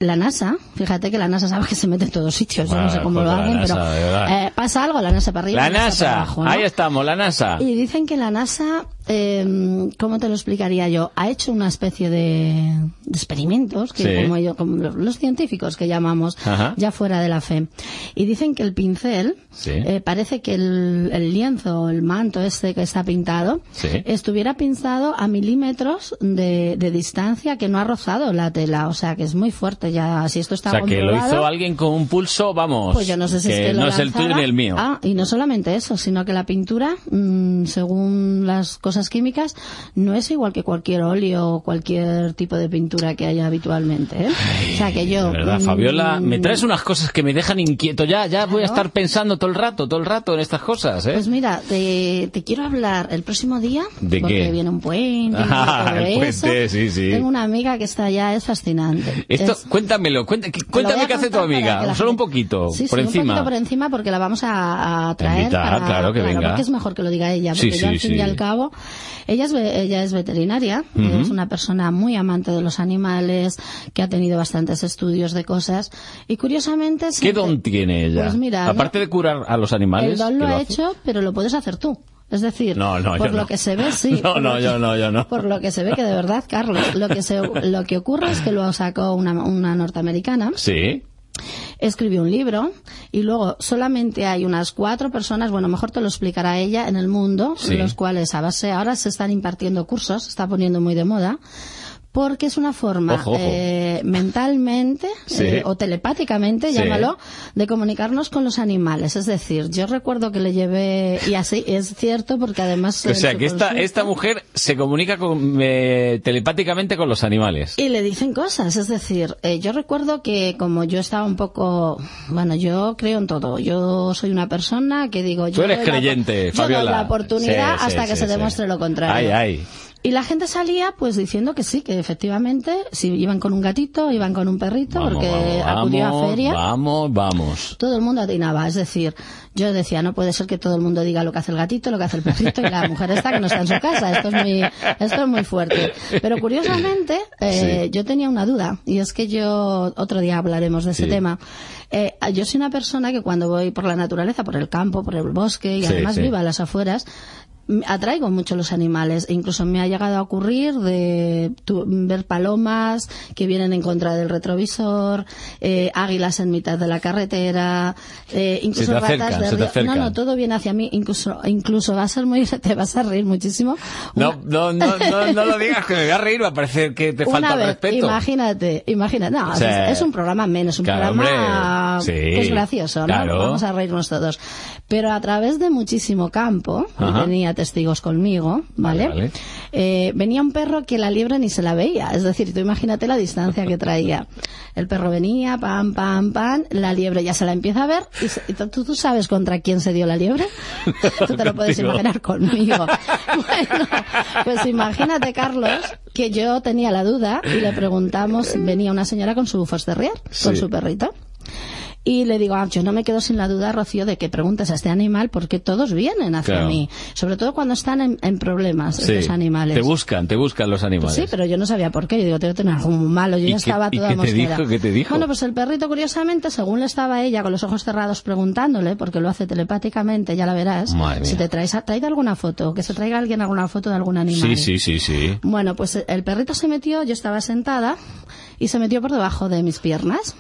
la NASA, fíjate que la NASA sabe que se mete en todos sitios, yo no sé cómo pues lo la hacen, NASA, pero eh, pasa algo, la NASA para arriba, La NASA, abajo, ¿no? ahí estamos, la NASA. Y dicen que la NASA eh, ¿cómo te lo explicaría yo? Ha hecho una especie de, de experimentos, que Sí. como, yo, como los, los científicos que llamamos, Ajá. ya fuera de la fe. Y dicen que el pincel, Sí. eh, parece que el, el lienzo, el manto este que está pintado, Sí. estuviera pintado a milímetros de, de distancia que no ha rozado la tela. O sea, que es muy fuerte ya. Si esto está O sea, que lo hizo alguien con un pulso, vamos. pues yo no sé si es que lo no es el tuyo ni el mío. Ah, y no solamente eso, sino que la pintura, mm, según las cosas químicas, no es igual que cualquier óleo o cualquier tipo de pintura que haya habitualmente. ¿eh? o sea, que yo... De verdad, mm, Fabiola, me traes unas cosas que me dejan inquieto ya, ya voy a Claro. estar pensando todo el rato, todo el rato en estas cosas, ¿eh? Pues mira, te, te quiero hablar el próximo día, ¿De porque qué? viene un puente, Ah, el puente, sí, sí. Tengo una amiga que está allá, es fascinante. Esto, Es- cuéntamelo, cuéntame a qué hace tu amiga, la solo un gente- poquito, Sí, por sí, encima. un poquito por encima porque la vamos a, a traer Invitar, para- claro, que venga. porque es mejor que lo diga ella, Sí, porque yo sí, al fin sí. y al cabo, ella es, ella es veterinaria, Ujú. es una persona muy amante de los animales, que ha tenido bastantes estudios de cosas, y curiosamente... ¿Qué siempre- don tiene ella? Pues mira, Aparte de curar a los animales. el don que lo ha hecho, pero lo puedes hacer tú. Es decir, No, no, por lo no. que se ve, sí. No, no, lo que- yo no, yo no. Por lo que se ve que de verdad, Carlos, lo que, se, lo que ocurre es que lo sacó una, una norteamericana, Sí. Escribió un libro y luego solamente hay unas cuatro personas, bueno, mejor te lo explicará ella, en el mundo, Sí. en los cuales a base, ahora se están impartiendo cursos, se está poniendo muy de moda, porque es una forma Ojo, ojo. eh, mentalmente Sí. eh, o telepáticamente, Sí. llámalo, de comunicarnos con los animales. Es decir, yo recuerdo que le llevé, y así es cierto porque además... O sea, que esta, consulta- esta mujer se comunica con, eh, telepáticamente con los animales. Y le dicen cosas, es decir, eh, yo recuerdo que como yo estaba un poco, bueno, yo creo en todo, yo soy una persona que digo, yo Tú eres doy la- creyente, yo doy Fabiola. la oportunidad Sí, hasta que se demuestre lo contrario. Ay, ay. Y la gente salía pues diciendo que sí, que efectivamente, si iban con un gatito, iban con un perrito, Vamos, porque vamos, acudió a feria. Vamos, vamos. Todo el mundo atinaba, es decir, yo decía, no puede ser que todo el mundo diga lo que hace el gatito, lo que hace el perrito y la mujer esta que no está en su casa. Esto es muy, esto es muy fuerte. Pero curiosamente, eh, yo tenía una duda, y es que yo, otro día hablaremos de ese Sí. tema. Eh, yo soy una persona que cuando voy por la naturaleza, por el campo, por el bosque, y Sí, además vivo a las afueras, atraigo mucho los animales e incluso me ha llegado a ocurrir de tu- ver palomas que vienen en contra del retrovisor eh, águilas en mitad de la carretera eh, incluso ratas de río. no no todo viene hacia mí incluso incluso va a ser muy te vas a reír muchísimo No, no, no, no, no lo digas, que me voy a reír, va a parecer que te una falta el vez, respeto. imagínate, imagínate, no, O sea, es, es un programa menos, un claro, programa hombre, sí, que es gracioso, ¿no? claro. Vamos a reírnos todos. Pero a través de muchísimo campo, Ajá. Tenía testigos conmigo, ¿vale? vale. Eh, venía un perro que la liebre ni se la veía, es decir, tú imagínate la distancia que traía. El perro venía, pam, pam, pam, la liebre ya se la empieza a ver, y, se- y tú, tú sabes contra quién se dio la liebre, tú te lo puedes imaginar conmigo. Bueno, pues imagínate, Carlos, que yo tenía la duda y le preguntamos, venía una señora con su Foster Terrier, con Sí. su perrito. Y le digo, ah, yo no me quedo sin la duda, Rocío, de que preguntes a este animal porque todos vienen hacia Claro. mí. Sobre todo cuando están en, en problemas Sí, estos animales. Te buscan, te buscan los animales. Sí, pero yo no sabía por qué. Yo digo, tengo que tener algo muy malo. Yo ¿Y ya qué- estaba y toda qué te mosquera. dijo? ¿Qué te dijo? Bueno, pues el perrito, curiosamente, según le estaba ella con los ojos cerrados preguntándole, porque lo hace telepáticamente, ya la verás. Madre si mía. te traes, traído alguna foto, que se traiga alguien alguna foto de algún animal. Sí, sí, sí, sí. Bueno, pues el perrito se metió, yo estaba sentada y se metió por debajo de mis piernas.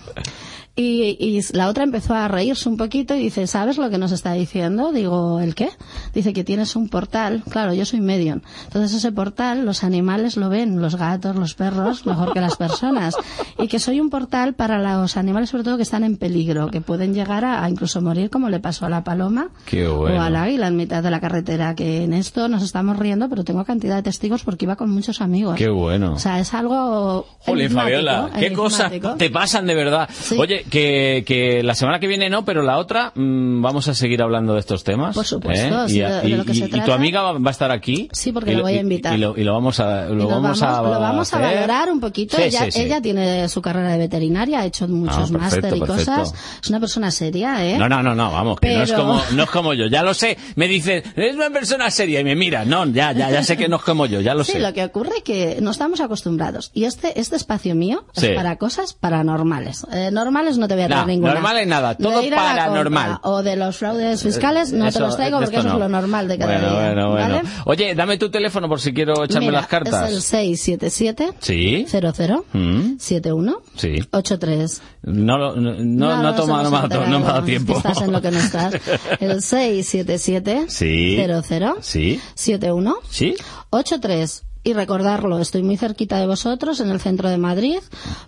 Y, y la otra empezó a reírse un poquito y dice, ¿sabes lo que nos está diciendo? Digo, ¿el qué? Dice que tienes un portal. Claro, yo soy medium. Entonces ese portal los animales lo ven, los gatos, los perros, mejor que las personas. Y que soy un portal para los animales sobre todo que están en peligro, que pueden llegar a, a incluso morir como le pasó a la paloma Qué bueno. o al águila en mitad de la carretera. Que en esto nos estamos riendo, pero tengo cantidad de testigos porque iba con muchos amigos. Qué bueno. O sea, es algo. Jolín, Fabiola, qué cosas te pasan de verdad. Oye, que, que la semana que viene no, pero la otra mm, vamos a seguir hablando de estos temas. Por supuesto, ¿eh? sí, y, de- de y- lo que se y- y tu trata. amiga va, va a estar aquí. Sí, porque Y la voy a y- invitar. Y, lo, y lo vamos a, lo Y lo vamos, a, lo vamos a valorar un poquito. Sí, ella, sí, sí. ella tiene su carrera de veterinaria, ha hecho muchos Ah, máster y cosas. Es una persona seria, ¿eh? No, no, no, no, vamos, que no, es Pero- como, no es como yo, ya lo sé. Me dice, es una persona seria y me mira. No, ya, ya, ya sé que no es como yo, ya lo sí, sé. lo que ocurre es que no estamos acostumbrados. Y este, este espacio mío Sí. es para cosas paranormales. Eh, normales normales no te voy a traer No, ninguna. normales nada, todo paranormal. O de los fraudes fiscales no te Eso- los traigo porque eso no. es lo normal de cada bueno, día. Bueno, bueno, ¿vale? Oye, dame tu teléfono por si quiero echarme Mira, las cartas. Es el 677 Sí. 00 Mm, 71 Sí. 83. No, no, no, no, se toma- no me ha dado- no tiempo. Estás en lo que no estás. El 677 Sí. 00 Sí. 71 Sí. 83. Y recordarlo, estoy muy cerquita de vosotros, en el centro de Madrid,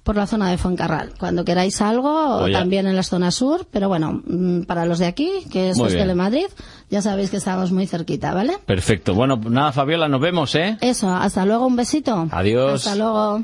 por la zona de Fuencarral. Cuando queráis algo, a- también en la zona sur, pero bueno, mm, para los de aquí, que es bien. Telemadrid, ya sabéis que estamos muy cerquita, ¿vale? Perfecto. Bueno, nada, Fabiola, nos vemos, ¿eh? Eso, hasta luego, un besito. Adiós. Hasta luego.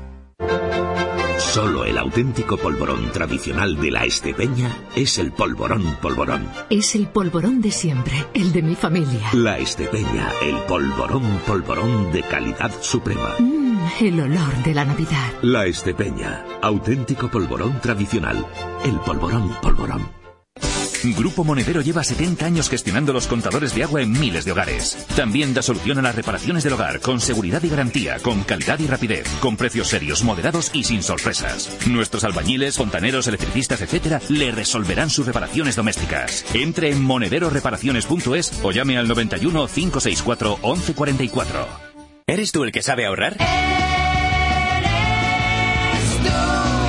Solo el auténtico polvorón tradicional de la Estepeña es el polvorón polvorón. Es el polvorón de siempre, el de mi familia. La Estepeña, el polvorón polvorón de calidad suprema. Mm, el olor de la Navidad. La Estepeña, auténtico polvorón tradicional. El polvorón polvorón. Grupo Monedero lleva 70 años gestionando los contadores de agua en miles de hogares. También da solución a las reparaciones del hogar con seguridad y garantía, con calidad y rapidez, con precios serios, moderados y sin sorpresas. Nuestros albañiles, fontaneros, electricistas, etcétera, le resolverán sus reparaciones domésticas. Entre en monederoreparaciones.es o llame al 91 564 1144. ¿Eres tú el que sabe ahorrar?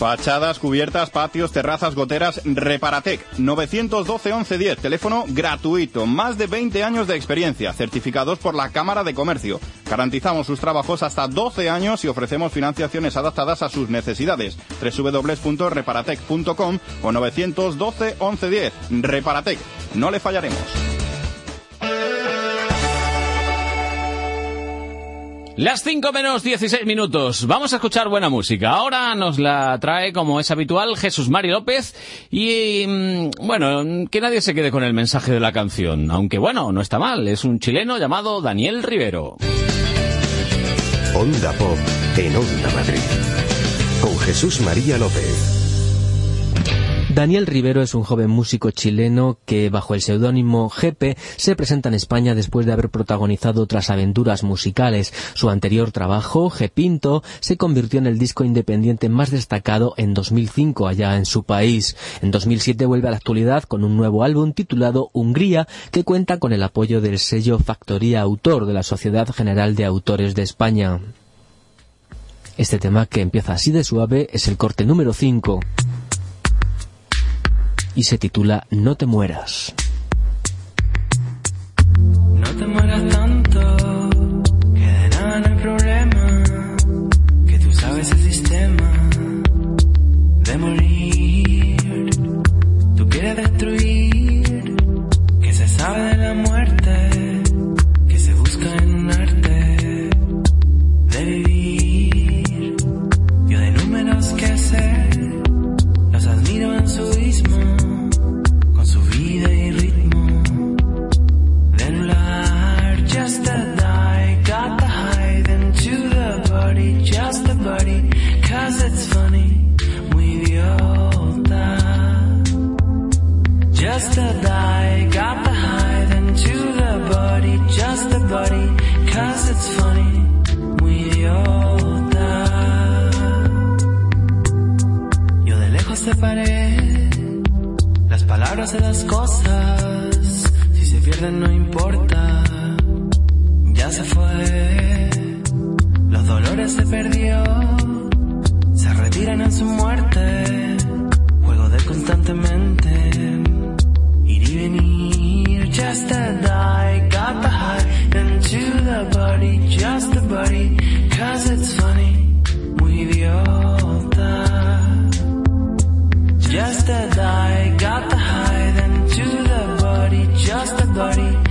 Fachadas, cubiertas, patios, terrazas, goteras, Reparatec. 912 1110, teléfono gratuito. Más de 20 años de experiencia, certificados por la Cámara de Comercio. Garantizamos sus trabajos hasta 12 años y ofrecemos financiaciones adaptadas a sus necesidades. www.reparatec.com o 912 1110. Reparatec. No le fallaremos. Las 5 menos 16 minutos. Vamos a escuchar buena música. Ahora nos la trae, como es habitual, Jesús Mari López. Y, mm, bueno, que nadie se quede con el mensaje de la canción. Aunque, bueno, no está mal. Es un chileno llamado Daniel Rivero. Onda Pop en Onda Madrid. Con Jesús María López. Daniel Rivero es un joven músico chileno que, bajo el seudónimo Jepe, se presenta en España después de haber protagonizado otras aventuras musicales. Su anterior trabajo, Pinto, se convirtió en el disco independiente más destacado en 2005 allá en su país. En 2007 vuelve a la actualidad con un nuevo álbum titulado Hungría, que cuenta con el apoyo del sello Factoría Autor de la Sociedad General de Autores de España. Este tema que empieza así de suave es el corte número 5 y se titula No te mueras. No te mueras tanto, cause it's funny, muy idiota. Yo de lejos te paré, las palabras de las cosas, si se pierden no importa, ya se fue. Los dolores se perdió, se retiran en su muerte, juego de constantemente, ir y venir, just a die, into the body, just a body, cause it's funny, muy idiota. Just a die, got to hide into the body, just radio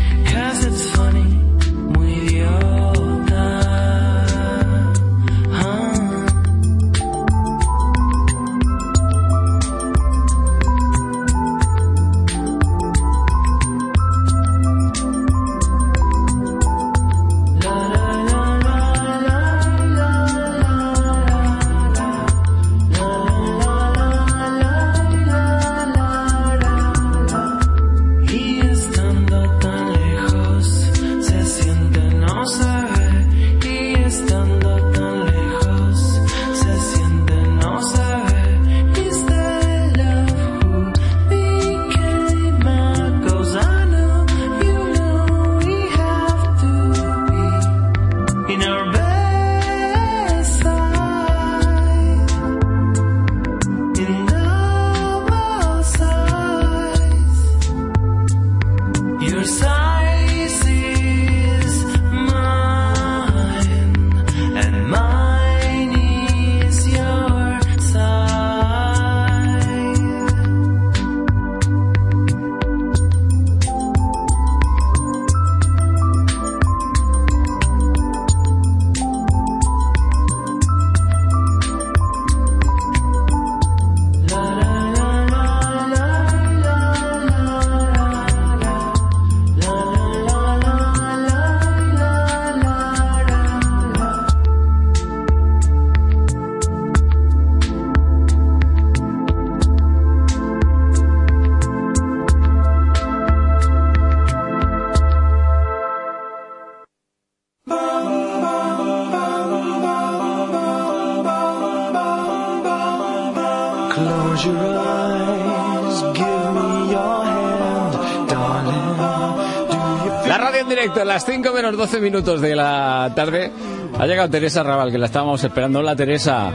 las 5 menos 12 minutos de la tarde. Ha llegado Teresa Raval, que la estábamos esperando. Hola, Teresa.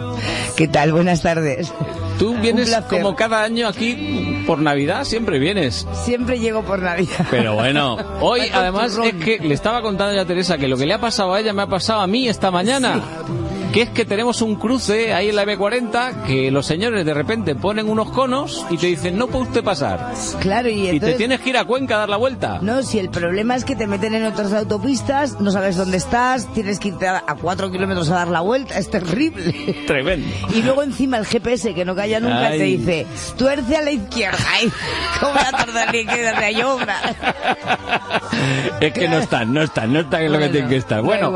¿Qué tal? Buenas tardes. Tú vienes como cada año aquí por Navidad, siempre vienes. Siempre llego por Navidad. Pero bueno, hoy además es que le estaba contando ya a Teresa que lo que le ha pasado a ella me ha pasado a mí esta mañana. Que es que tenemos un cruce ahí en la B40 que los señores de repente ponen unos conos y te dicen no puede usted pasar. Claro, y Y te tienes que ir a Cuenca a dar la vuelta. No, si el problema es que te meten en otras autopistas, no sabes dónde estás, tienes que irte a a cuatro kilómetros a dar la vuelta, es terrible. Tremendo. Y luego encima el GPS, que no calla nunca, Ay. te dice, tuerce a la izquierda. Ay, ¿Cómo voy a tardar ni que darle a yoga? Es que no están, no están, no están en lo que tienen que estar. Bueno,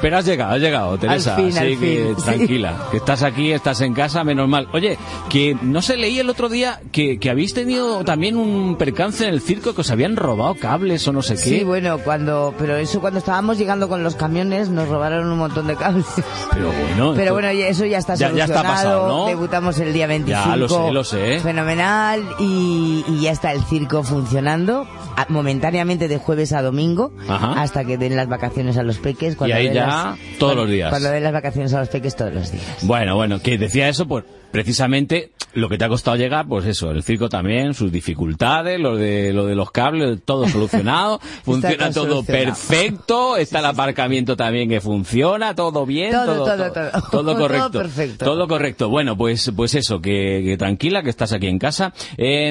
pero has llegado, has llegado, Teresa. fin, al que sí. tranquila, que estás aquí, estás en casa, menos mal. Oye, que no se leí el otro día que, que habéis tenido también un percance en el circo, que os habían robado cables o no sé qué. Sí, bueno, cuando, pero eso cuando estábamos llegando con los camiones nos robaron un montón de cables. Pero bueno, Pero bueno, eso ya está Ya- está pasado, ¿no? Debutamos el día 25. Ya, lo sé, lo sé. Fenomenal. Y, y ya está el circo funcionando momentáneamente de jueves a domingo Ajá. hasta que den las vacaciones a los peques. Cuando Y ahí ya las- todos cuando- los días. Cuando den las vacaciones los peques todos los días. Bueno, bueno, que decía eso, pues precisamente lo que te ha costado llegar, pues eso, el circo también, sus dificultades, lo de, lo de los cables, todo solucionado, funciona todo perfecto, está el aparcamiento también que funciona, todo bien, Todo, todo, todo, todo. correcto. Todo perfecto. Todo correcto. Bueno, pues, pues eso, que, que tranquila, que estás aquí en casa. Eh,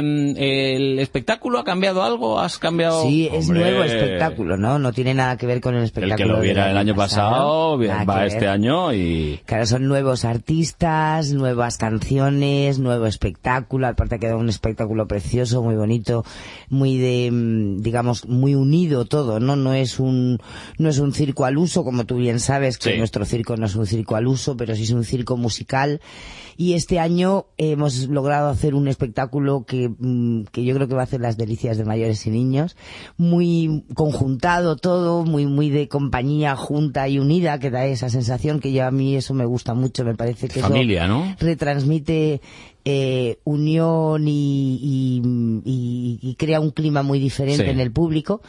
¿El espectáculo ha cambiado algo? ¿Has cambiado? Sí, es Hombre, nuevo espectáculo, ¿no? No tiene nada que ver con el El espectáculo. que lo viera el año pasado, Nada va este año y... Claro, son nuevos artistas, nuevas canciones, nuevo espectáculo. Aparte ha quedado un espectáculo precioso, muy bonito, muy de, mm, digamos, muy unido todo, ¿no? No es un, no es un circo al uso, como tú bien sabes, que Sí. nuestro circo no es un circo al uso, pero sí es un circo musical. Y este año hemos logrado hacer un espectáculo que, mm, que yo creo que va a hacer las delicias de mayores y niños. Muy conjuntado todo, muy, muy de compañía junta y unida, que da esa sensación que yo a mí eso me gusta mucho, me parece que eso Familia, ¿no? retransmite eh, unión y, y- y- y crea un clima muy diferente Sí. en el público.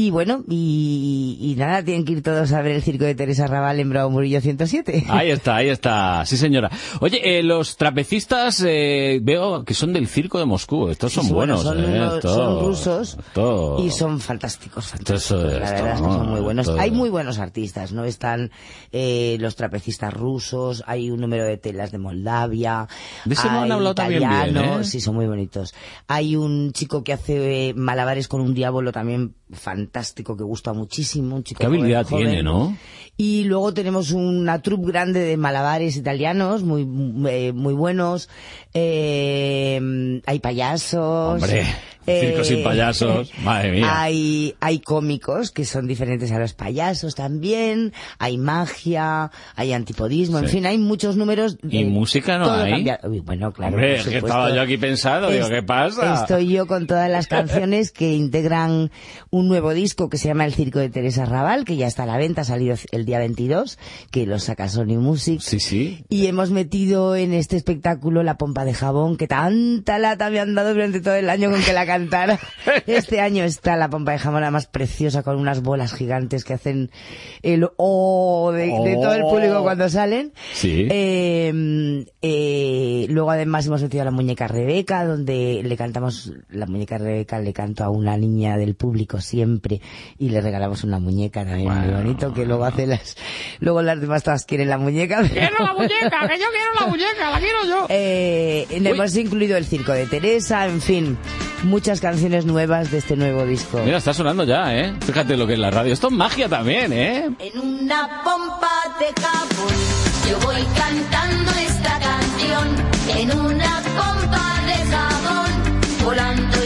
Y bueno, y, y nada, tienen que ir todos a ver el circo de Teresa Raval en Bravo Murillo 107. Ahí está, ahí está. Sí, señora. Oye, eh, los trapecistas eh, veo que son del circo de Moscú. Estos son Sí, bueno, buenos, son, ¿eh? unos- son rusos estos- y son fantásticos, fantásticos. La verdad es que son muy buenos. Hay muy buenos artistas, ¿no? Están eh, los trapecistas rusos, hay un número de telas de Moldavia. De ese me han hablado también bien, italianos. Sí, son muy bonitos. Hay un chico que hace malabares con un diablo también fantástico que gusta muchísimo. Un chico Qué habilidad joven, tiene, ¿no? Y luego tenemos una troupe grande de malabares italianos, muy eh, muy buenos. Eh, hay payasos. Hombre, circo sin payasos, madre mía. Hay, hay cómicos que son diferentes a los payasos también. Hay magia, hay antipodismo, en Sí. fin, hay muchos números. ¿Y música no hay? Uy, bueno, claro. Hombre, es que estaba yo aquí pensando, digo, ¿qué pasa? Estoy yo con todas las canciones que integran un nuevo disco que se llama El Circo de Teresa Raval, que ya está a la venta, ha salido el día 22, que lo saca Sony Music. Sí, sí. Y hemos metido en este espectáculo la pompa de jabón, que tanta lata me han dado durante todo el año con que la Este año está la pompa de jabón la más preciosa, con unas bolas gigantes que hacen el oh de, de todo el público cuando salen. Sí. Eh, eh, luego además hemos metido a la muñeca Rebeca, donde le cantamos, la muñeca Rebeca le canto a una niña del público siempre y le regalamos una muñeca también muy bonito, que luego hace las, luego las demás todas quieren la muñeca. Quiero la muñeca, que yo quiero la muñeca, la quiero yo. Eh, hemos incluido el circo de Teresa, en fin, muchas canciones nuevas de este nuevo disco. Mira, está sonando ya, ¿eh? Fíjate lo que es la radio. Esto es magia también, ¿eh? En una pompa de jabón yo voy cantando esta canción. En una pompa de jabón, volando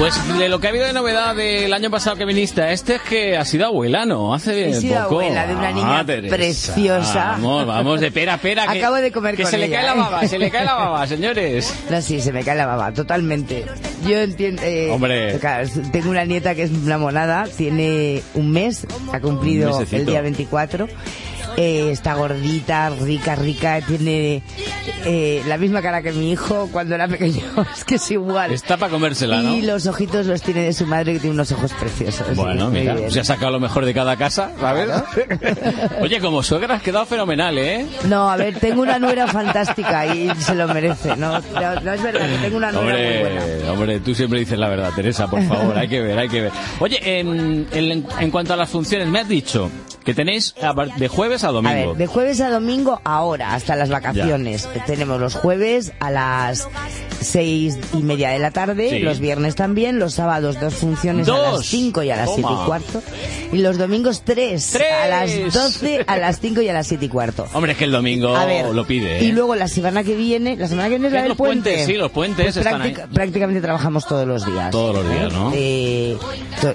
Pues de lo que ha habido de novedad del año pasado que viniste a este es que ha sido abuela, ¿no? Hace He sido poco. abuela de una niña Ah, Teresa. preciosa. Vamos, vamos, de pera pera. Que, Acabo de comer que con se le cae la ¿eh? baba, se le cae la baba, señores. No, sí, se me cae la baba, totalmente. Yo entiendo... eh, Hombre. claro, tengo una nieta que es una monada, tiene un mes, ha cumplido el día 24. Eh, está gordita, rica, rica, tiene eh, la misma cara que mi hijo cuando era pequeño, es que es igual. Está para comérsela, ¿no? Y los ojitos los tiene de su madre que tiene unos ojos preciosos. Bueno, mira, bien. se ha sacado lo mejor de cada casa, ¿sabes? Oye, como suegra has quedado fenomenal, ¿eh? No, a ver, tengo una nuera fantástica y se lo merece, ¿no? No, no es verdad, tengo una nuera muy buena. Hombre, hombre, tú siempre dices la verdad, Teresa, por favor, hay que ver, hay que ver. Oye, en, en- en cuanto a las funciones, me has dicho que tenéis de jueves a A domingo. ver, de jueves a domingo ahora, hasta las vacaciones. Tenemos los jueves a las seis y media de la tarde, Sí. los viernes también, los sábados dos funciones a Dos. las cinco y a las Toma. siete y cuarto, y los domingos tres, ¡Tres! a las doce, a las cinco y a las siete y cuarto. Hombre, es que el domingo A ver, lo pide, ¿eh? Y luego la semana que viene, la semana que viene es la del los puente. puentes, sí, los puentes Pues están ahí. práctica- prácticamente trabajamos todos los días. Todos los días, ¿no? Eh,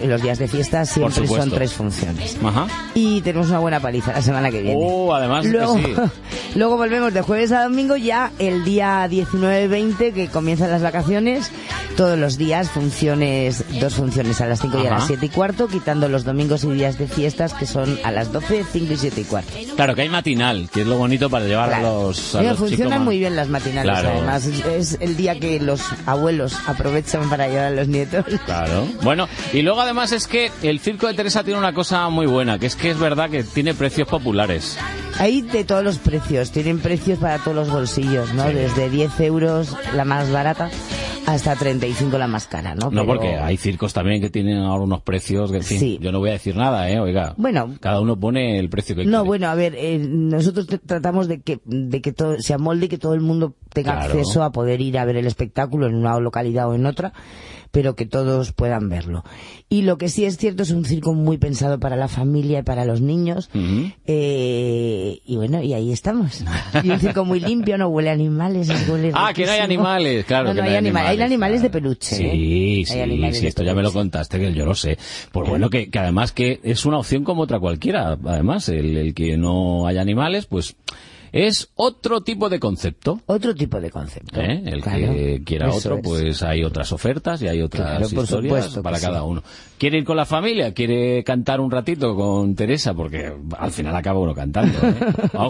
los días de fiesta siempre son tres funciones. Ajá. Y tenemos una buena paliza la semana que viene. Oh, además luego, que sí. luego volvemos de jueves a domingo ya el día 19-20 que comienzan las vacaciones. Todos los días funciones, dos funciones a las 5 y a las 7 y cuarto, quitando los domingos y días de fiestas que son a las 12, 5 y 7 y cuarto. Claro, que hay matinal, que es lo bonito para llevar a los, a Mira, los chicos funcionan más- muy bien las matinales, Claro. además. Es, es el día que los abuelos aprovechan para llevar a los nietos. Claro. Bueno, y luego además es que el circo de Teresa tiene una cosa muy buena, que es que es verdad que tiene precios populares. Hay de todos los precios, tienen precios para todos los bolsillos, ¿no? Desde 10 euros la más barata hasta 35 la más cara, ¿no? No, Pero- porque hay circos también que tienen ahora unos precios que, en fin, Sí. yo no voy a decir nada, ¿eh? Oiga, Bueno, cada uno pone el precio que No, quiere. bueno, a ver, eh, nosotros tratamos de que, de que todo se amolde y que todo el mundo tenga Claro. acceso a poder ir a ver el espectáculo en una localidad o en otra, pero que todos puedan verlo. Y lo que sí es cierto es un circo muy pensado para la familia y para los niños. Eh, y bueno, y ahí estamos. Y un circo muy limpio, no huele a animales, es huele Ah, que no hay animales, claro No, que no hay hay animales. Hay animales, de peluche. ¿eh? Sí, Hay sí, sí, esto ya me lo contaste, que yo lo sé. Pues bueno, que, que además que es una opción como otra cualquiera. Además, el, el que no haya animales, pues es otro tipo de concepto. Otro tipo de concepto. ¿eh? El Claro, que quiera otro, es. pues hay otras ofertas y hay otras Claro, por historias supuesto para sí. cada uno. ¿Quiere ir con la familia? ¿Quiere cantar un ratito con Teresa? Porque al final acaba uno cantando. ¿eh?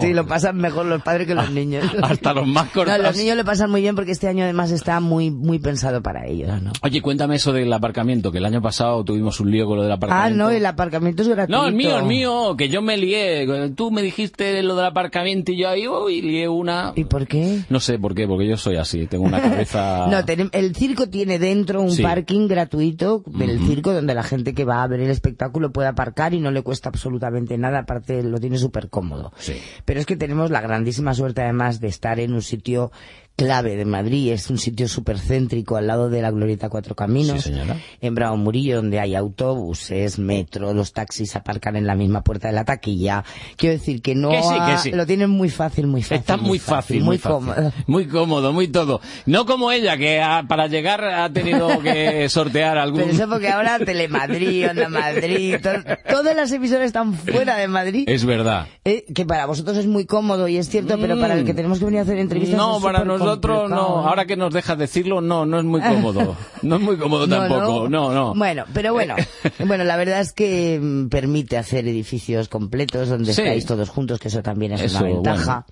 Sí, lo pasan mejor los padres que los niños. Hasta los más No, cortos. los niños lo pasan muy bien porque este año además está muy muy pensado para ellos, ¿no? Oye, cuéntame eso del aparcamiento, que el año pasado tuvimos un lío con lo del Ah, aparcamiento. no, el aparcamiento es gratuito. No, el mío, el mío, que yo me lié. Tú me dijiste lo del aparcamiento y yo uy, lié una... ¿Y por qué? No sé por qué, porque yo soy así, tengo una cabeza... No, el circo tiene dentro un Sí. parking gratuito del Ujú. circo donde la gente que va a ver el espectáculo puede aparcar y no le cuesta absolutamente nada, aparte lo tiene súper cómodo. Sí. Pero es que tenemos la grandísima suerte además de estar en un sitio clave de Madrid, es un sitio súper céntrico al lado de la Glorieta Cuatro Caminos, Sí, señora. en Bravo Murillo, donde hay autobuses, metro, los taxis aparcan en la misma puerta de la taquilla. Quiero decir que no Que sí, que ha- sí. lo tienen muy fácil, muy fácil. Está muy fácil, muy, muy fácil. cómodo. Muy cómodo, muy todo. No como ella, que para llegar ha tenido que sortear algún... Pero eso porque ahora Telemadrid, Onda Madrid, to- todas las emisoras están fuera de Madrid. Es verdad. Eh, que para vosotros es muy cómodo y es cierto, pero para el que tenemos que venir a hacer entrevistas Mm. No, es para súper nosotros no. ¿eh? Ahora que nos dejas decirlo, no, no es muy cómodo. No es muy cómodo No, tampoco. No, no. Bueno, pero bueno, bueno, la verdad es que mm, permite hacer edificios completos donde Sí. estáis todos juntos, que eso también es Eso, una ventaja.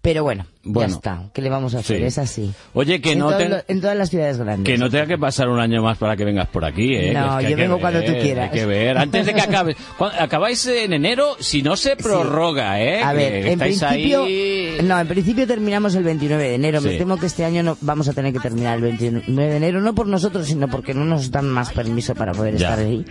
Pero bueno, Bueno. ya está. ¿Qué le vamos a hacer? Sí. Es así. Oye, que en, no te- lo- en todas las ciudades grandes. Que no tenga que pasar un año más para que vengas por aquí, ¿eh? No, Que es que hay yo vengo cuando tú quieras. Hay que ver. Antes de que acabe. Acabáis en enero, si no se prorroga, ¿eh? A Que ver, en principio, ahí... no, en principio terminamos el 29 de enero. Me temo que este año no vamos a tener que terminar el 29 de enero, no por nosotros, sino porque no nos dan más permiso para poder Ya. estar ahí.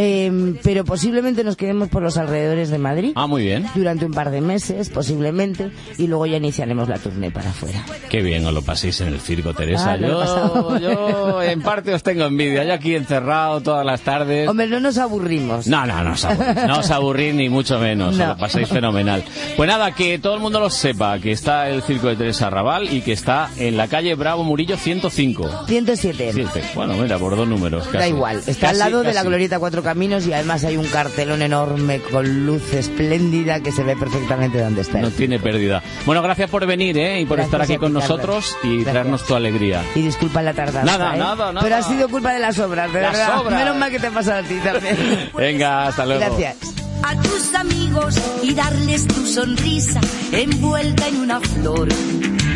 Eh, pero posiblemente nos quedemos por los alrededores de Madrid. Ah, muy bien. Durante un par de meses, posiblemente, y luego ya iniciaremos la tournée para afuera. Qué bien os lo paséis en el circo, Teresa. Ah, yo, yo, en parte os tengo envidia. Yo aquí encerrado todas las tardes. Hombre, no nos aburrimos. No, no, no os aburrís, no os aburrís ni mucho menos, os No. lo pasáis fenomenal. Pues nada, que todo el mundo lo sepa, que está el circo de Teresa Raval y que está en la calle Bravo Murillo 105. 107. Siete. Bueno, mira, por dos números. Da casi. igual, está al Casi, lado de la casi. Glorieta Cuatro Caminos y además hay un cartelón enorme con luz espléndida que se ve perfectamente dónde está. No tiene pérdida. Bueno, gracias por venir, ¿eh? Y por Gracias estar aquí ti, con Carlos. nosotros y Gracias. traernos tu alegría. Y disculpa la tardanza. Nada, ¿eh? nada, nada. Pero ha sido culpa de las obras, de Las verdad. obras. Menos mal que te ha pasado a ti también. Venga, hasta luego. Gracias. a tus amigos y darles tu sonrisa envuelta en una flor.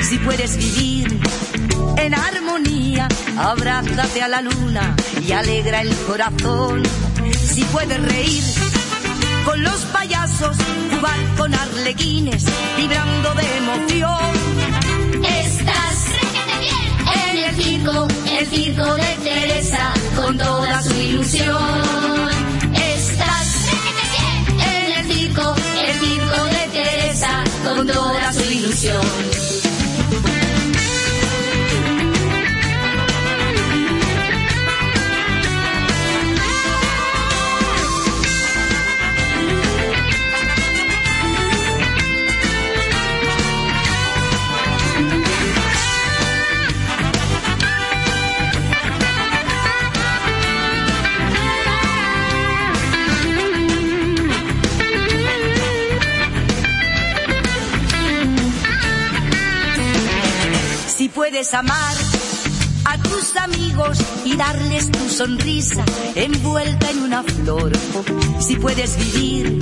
Si puedes vivir en armonía, abrázate a la luna y alegra el corazón. Si puedes reír con los payasos, jugar con arlequines, vibrando de emoción. Estás en el circo, el circo de Teresa, con toda su ilusión. Estás en el circo, el circo de Teresa, con toda su ilusión. Puedes amar a tus amigos y darles tu sonrisa envuelta en una flor. Si puedes vivir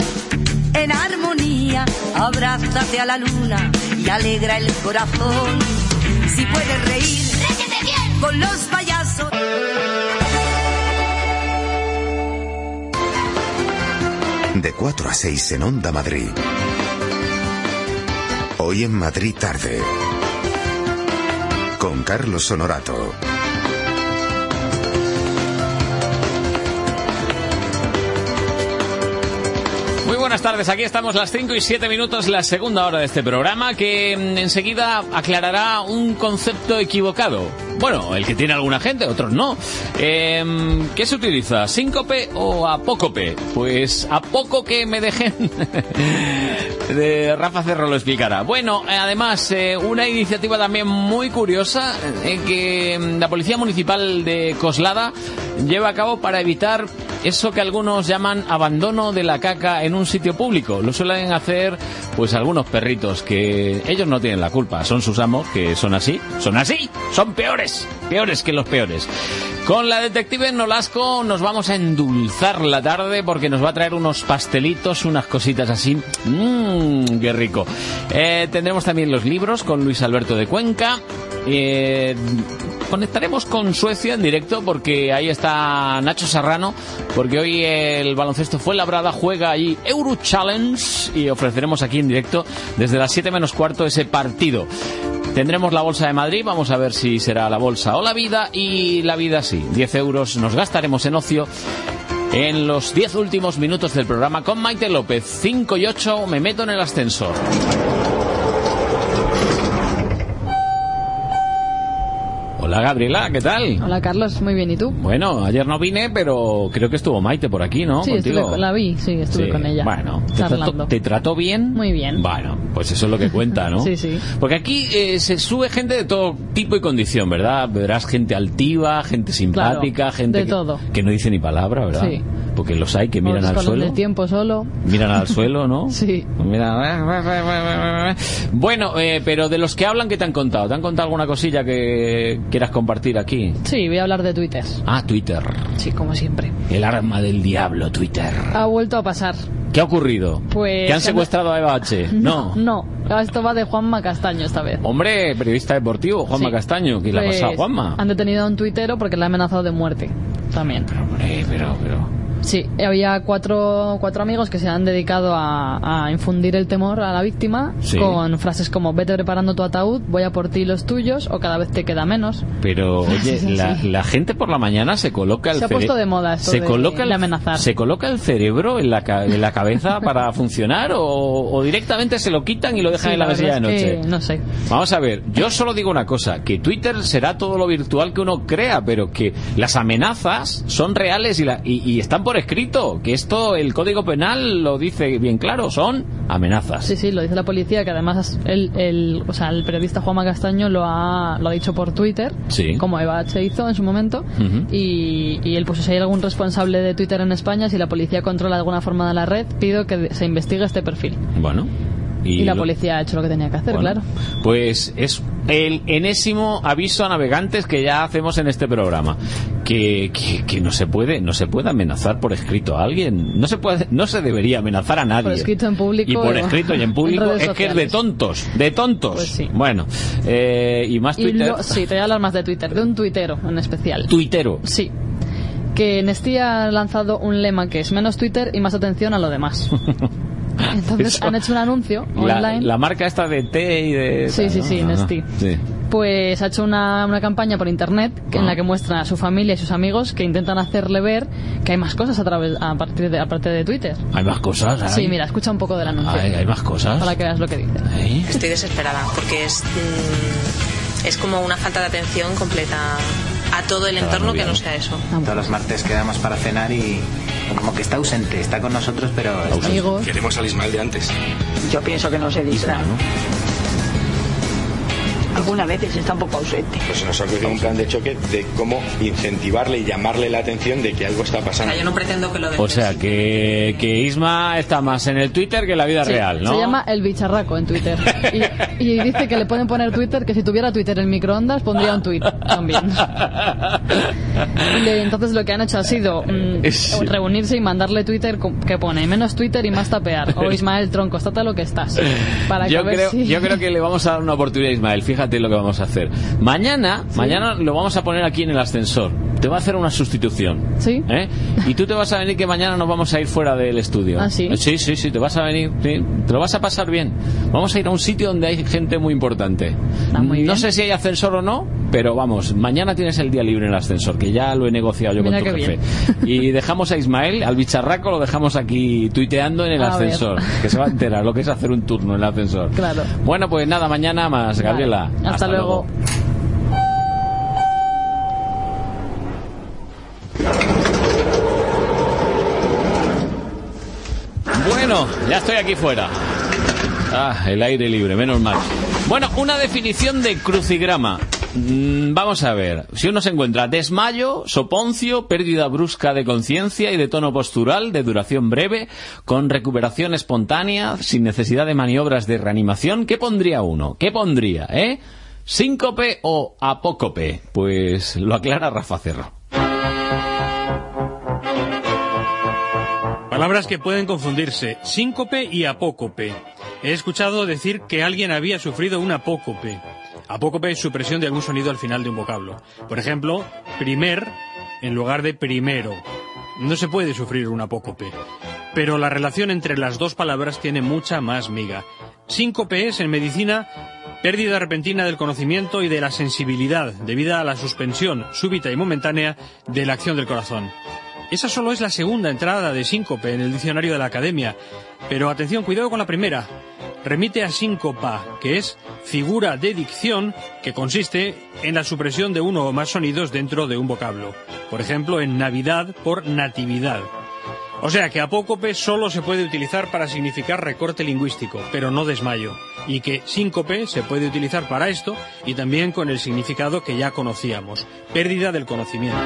en armonía, abrázate a la luna y alegra el corazón. Si puedes reír con los payasos. De 4 a 6 en Onda Madrid. Hoy en Madrid tarde. Con Carlos Honorato. Muy buenas tardes, aquí estamos las 5 y 7 minutos, la segunda hora de este programa que mm, enseguida aclarará un concepto equivocado. Bueno, el que tiene alguna gente, otros no. Em, ¿Qué se utiliza? ¿Síncope o apócope? Pues a poco que me dejen. de Rafa Cerro lo explicará. Bueno, además, eh, una iniciativa también muy curiosa eh, que mm, la Policía Municipal de Coslada lleva a cabo para evitar eso que algunos llaman abandono de la caca en un sitio público. Lo suelen hacer pues algunos perritos que ellos no tienen la culpa, son sus amos que son así, son así, son peores, peores que los peores. Con la detective Nolasco nos vamos a endulzar la tarde porque nos va a traer unos pastelitos, unas cositas así. Mmm, qué rico. Eh, tendremos también los libros con Luis Alberto de Cuenca. Eh, conectaremos con Suecia en directo porque ahí está Nacho Serrano, porque hoy el baloncesto fue labrada, juega ahí Euro Challenge y ofreceremos aquí en directo desde las 7 menos cuarto ese partido. Tendremos la bolsa de Madrid, vamos a ver si será la bolsa o la vida y la vida sí. 10 euros nos gastaremos en ocio en los 10 últimos minutos del programa con Maite López. 5 y 8 me meto en el ascensor. Hola Gabriela, ¿qué tal? Hola Carlos, muy bien, ¿y tú? Bueno, ayer no vine, pero creo que estuvo Maite por aquí, ¿no? Sí, Contigo. estuve, la vi, sí, estuve Sí, con ella. Bueno, ¿te trató, ¿te trató bien? Muy bien. Bueno, pues eso es lo que cuenta, ¿no? Sí, sí. Porque aquí eh, se sube gente de todo tipo y condición, ¿verdad? Verás gente altiva, gente simpática, Claro, gente de que, todo. que no dice ni palabra, ¿verdad? Sí. Porque los hay que miran al suelo. el tiempo solo. Miran al suelo, ¿no? Sí. Mira, Bueno, eh, pero de los que hablan, ¿qué te han contado? ¿Te han contado alguna cosilla que quieras compartir aquí? Sí, voy a hablar de Twitter. Ah, Twitter. Sí, como siempre. El arma del diablo, Twitter. Ha vuelto a pasar. ¿Qué ha ocurrido? Pues- ¿Que han secuestrado a Eva H? No. No, esto va de Juanma Castaño esta vez. Hombre, periodista deportivo, Juanma Sí. Castaño. ¿Qué le ha Pues, pasado a Juanma? Han detenido a un tuitero porque le ha amenazado de muerte. También. Hombre, pero, pero... Sí, había cuatro, cuatro amigos que se han dedicado a, a infundir el temor a la víctima Sí. con frases como vete preparando tu ataúd, voy a por ti y los tuyos o cada vez te queda menos. Pero, oye, la, la gente por la mañana se coloca el Se ha puesto de moda esto se de- coloca el, de amenazar. ¿Se coloca el cerebro en la, en la cabeza para funcionar o, o directamente se lo quitan y lo dejan Sí, en la, mesilla de noche? no sé. Vamos a ver, yo solo digo una cosa, que Twitter será todo lo virtual que uno crea, pero que las amenazas son reales y, la- y- y están por escrito, que esto el Código Penal lo dice bien claro, son amenazas. Sí, sí, lo dice la policía, que además el, el, o sea, el periodista Juanma Castaño lo ha, lo ha dicho por Twitter, Sí. como Eva H. hizo en su momento, y, y él puso si hay algún responsable de Twitter en España, si la policía controla de alguna forma de la red, pido que se investigue este perfil. Bueno. Y, la lo- policía ha hecho lo que tenía que hacer, Bueno, claro. Pues es el enésimo aviso a navegantes que ya hacemos en este programa. que, que, que no se puede no se puede amenazar por escrito a alguien. No se puede no se debería amenazar a nadie. Por escrito en público. y por escrito y en público es que es de tontos, de tontos. Pues sí. Bueno, eh, y más Y Twitter. lo- sí, te voy a hablar más de Twitter, de un tuitero en especial. Tuitero. Sí. Que Nesti ha lanzado un lema que es menos Twitter y más atención a lo demás. Entonces Eso. han hecho un anuncio La, online. la marca esta de té y de... Sí, tal, sí, ¿no? sí, Ajá. Nesti. Sí. Pues ha hecho una, una campaña por internet que- en Ah. la que muestra a su familia y sus amigos que intentan hacerle ver que hay más cosas a través a partir de aparte de Twitter. Hay más cosas. Sí, mira, escucha un poco del anuncio. Hay, hay más cosas. Para que veas lo que dice. Estoy desesperada porque es, mm, es como una falta de atención completa a todo el entorno que no ¿no? sea eso. Todos los martes quedamos para cenar y como que está ausente, está con nosotros, pero... Amigos. Queremos al Ismael de antes. Yo pienso que no se distrae. Algunas veces está un poco ausente. Pues se nos ha ocurrido un plan de choque de cómo incentivarle y llamarle la atención de que algo está O sea, pasando. yo no pretendo que lo O sea, que, que Isma está más en el Twitter que en la vida Sí, real, ¿no? Se llama El Bicharraco en Twitter. Y, y dice que le pueden poner Twitter, que si tuviera Twitter en microondas pondría un tweet también. Y entonces lo que han hecho ha sido mm, Sí. reunirse y mandarle Twitter que pone menos Twitter y más tapear. O Ismael Tronco, estate lo que estás. Para que yo, a ver creo, si- yo creo que le vamos a dar una oportunidad a Ismael. Fíjate lo que vamos a hacer. Mañana, mañana lo vamos a poner aquí en el ascensor. Te va a hacer una sustitución. ¿Sí? ¿eh? Y tú te vas a venir que mañana nos vamos a ir fuera del estudio. ¿Ah, sí? Sí, sí, sí, te vas a venir. sí. Te lo vas a pasar bien. Vamos a ir a un sitio donde hay gente muy importante. no sé si hay ascensor o no, pero vamos, mañana tienes el día libre en el ascensor, que ya lo he negociado yo Mira con tu jefe. bien. Y dejamos a Ismael, al bicharraco, lo dejamos aquí tuiteando en el A ver. ascensor, que se va a enterar lo que es hacer un turno en el ascensor. Claro. Bueno, pues nada, mañana más, Gabriela. Vale. Hasta, luego. Bueno, ya estoy aquí fuera. Ah, el aire libre, menos mal. Bueno, una definición de crucigrama. Mm, vamos a ver. Si uno se encuentra desmayo, soponcio, pérdida brusca de conciencia y de tono postural de duración breve, con recuperación espontánea, sin necesidad de maniobras de reanimación, ¿qué pondría uno? ¿Qué pondría, eh? ¿Síncope o apócope? Pues lo aclara Rafa Cerro. Palabras que pueden confundirse, síncope y apócope. He escuchado decir que alguien había sufrido un apócope. Apócope es supresión de algún sonido al final de un vocablo. Por ejemplo, primer en lugar de primero. No se puede sufrir un apócope. Pero la relación entre las dos palabras tiene mucha más miga. Síncope es, en medicina, pérdida repentina del conocimiento y de la sensibilidad debida a la suspensión súbita y momentánea de la acción del corazón. Esa solo es la segunda entrada de síncope en el diccionario de la academia. Pero atención, cuidado con la primera. Remite a síncopa, que es figura de dicción que consiste en la supresión de uno o más sonidos dentro de un vocablo. Por ejemplo, en Navidad por natividad. O sea que apócope solo se puede utilizar para significar recorte lingüístico, pero no desmayo. Y que síncope se puede utilizar para esto y también con el significado que ya conocíamos, pérdida del conocimiento.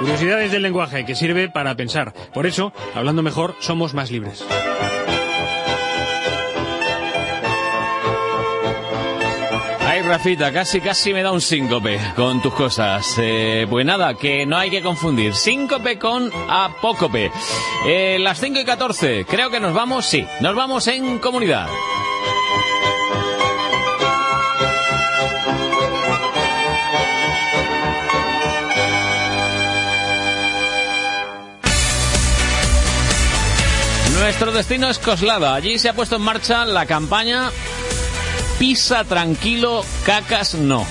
Curiosidades del lenguaje que sirve para pensar. Por eso, hablando mejor, somos más libres. Ay, Rafita, casi, casi me da un síncope con tus cosas. Eh, pues nada, que no hay que confundir síncope con apócope. Eh, las 5 y 14, creo que nos vamos, sí, nos vamos en comunidad. Nuestro destino es Coslada. Allí se ha puesto en marcha la campaña Pisa tranquilo, cacas no.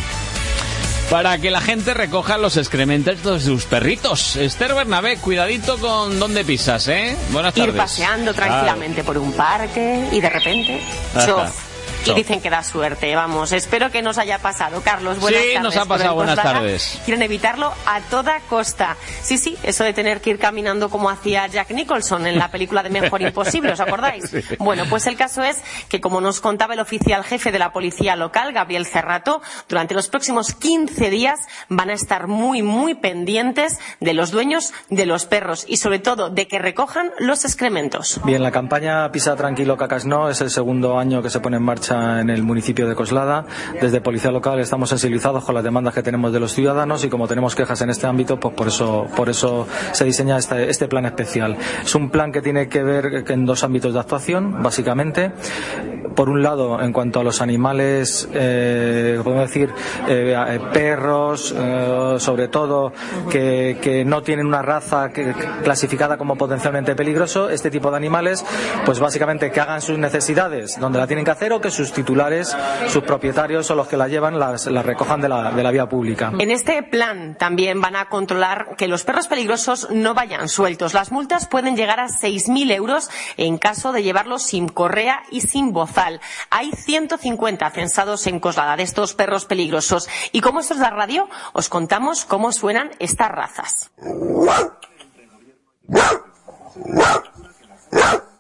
Para que la gente recoja los excrementos de sus perritos. Esther Bernabé, cuidadito con dónde pisas, ¿eh? Buenas tardes. Ir paseando tranquilamente por un parque y de repente, Ajá. chof. Y dicen que da suerte, vamos. Espero que nos haya pasado, Carlos. Buenas Sí, tardes. nos ha pasado, buenas Coslada tardes. Quieren evitarlo a toda costa. Sí, sí, eso de tener que ir caminando como hacía Jack Nicholson en la película de Mejor Imposible, ¿os acordáis? Sí. Bueno, pues el caso es que, como nos contaba el oficial jefe de la policía local, Gabriel Cerrato, durante los próximos 15 días van a estar muy, muy pendientes de los dueños de los perros y, sobre todo, de que recojan los excrementos. Bien, la campaña Pisa Tranquilo Cacas No es el segundo año que se pone en marcha marcha en el municipio de Coslada. Desde Policía Local estamos sensibilizados con las demandas que tenemos de los ciudadanos y como tenemos quejas en este ámbito, pues por eso, por eso se diseña este, este plan especial. Es un plan que tiene que ver en dos ámbitos de actuación, básicamente. Por un lado, en cuanto a los animales, eh, podemos decir, eh, eh, perros, sobre todo, que, que no tienen una raza que- clasificada como potencialmente peligroso, este tipo de animales, pues básicamente que hagan sus necesidades donde la tienen que hacer o que sus titulares, sus propietarios o los que la llevan, las, las recojan de la, de la vía pública. En este plan también van a controlar que los perros peligrosos no vayan sueltos. Las multas pueden llegar a 6.000 euros en caso de llevarlos sin correa y sin bozal. Hay 150 censados en Coslada de estos perros peligrosos. Y como esto es la radio, os contamos cómo suenan estas razas.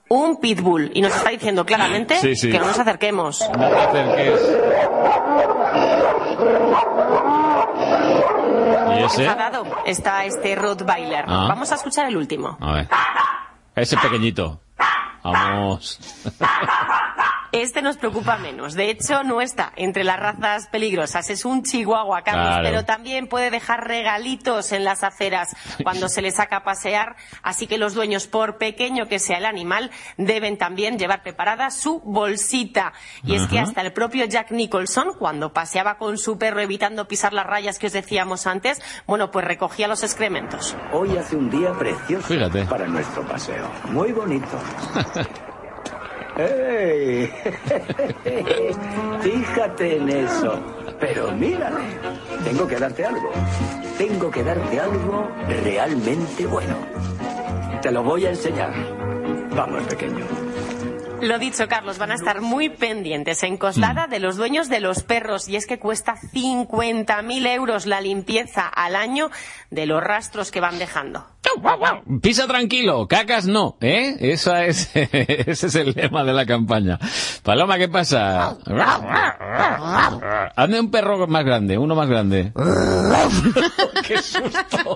Un pitbull. Y nos está diciendo claramente Sí, sí. que no nos acerquemos. No te acerques. ¿Y ese? Enfadado está este Rottweiler. Ah. Vamos a escuchar el último. A ver. Ese pequeñito. Vamos. Este nos preocupa menos. De hecho, no está entre las razas peligrosas. Es un chihuahua, Carlos, Claro. pero también puede dejar regalitos en las aceras cuando se le saca a pasear. Así que los dueños, por pequeño que sea el animal, deben también llevar preparada su bolsita. Y es que hasta el propio Jack Nicholson, cuando paseaba con su perro evitando pisar las rayas que os decíamos antes, bueno, pues recogía los excrementos. Hoy hace un día precioso Fíjate. para nuestro paseo. Muy bonito. ¡Ey! Fíjate en eso. Pero mírale. Tengo que darte algo. Tengo que darte algo realmente bueno. Te lo voy a enseñar. Vamos, pequeño. Lo dicho, Carlos, van a estar muy pendientes en Coslada de los dueños de los perros y es que cuesta 50.000 euros la limpieza al año de los rastros que van dejando. Pisa tranquilo, cacas no, ¿eh? Esa es, ese es el lema de la campaña. Paloma, ¿qué pasa? Hazme un perro más grande, uno más grande. ¡Qué susto!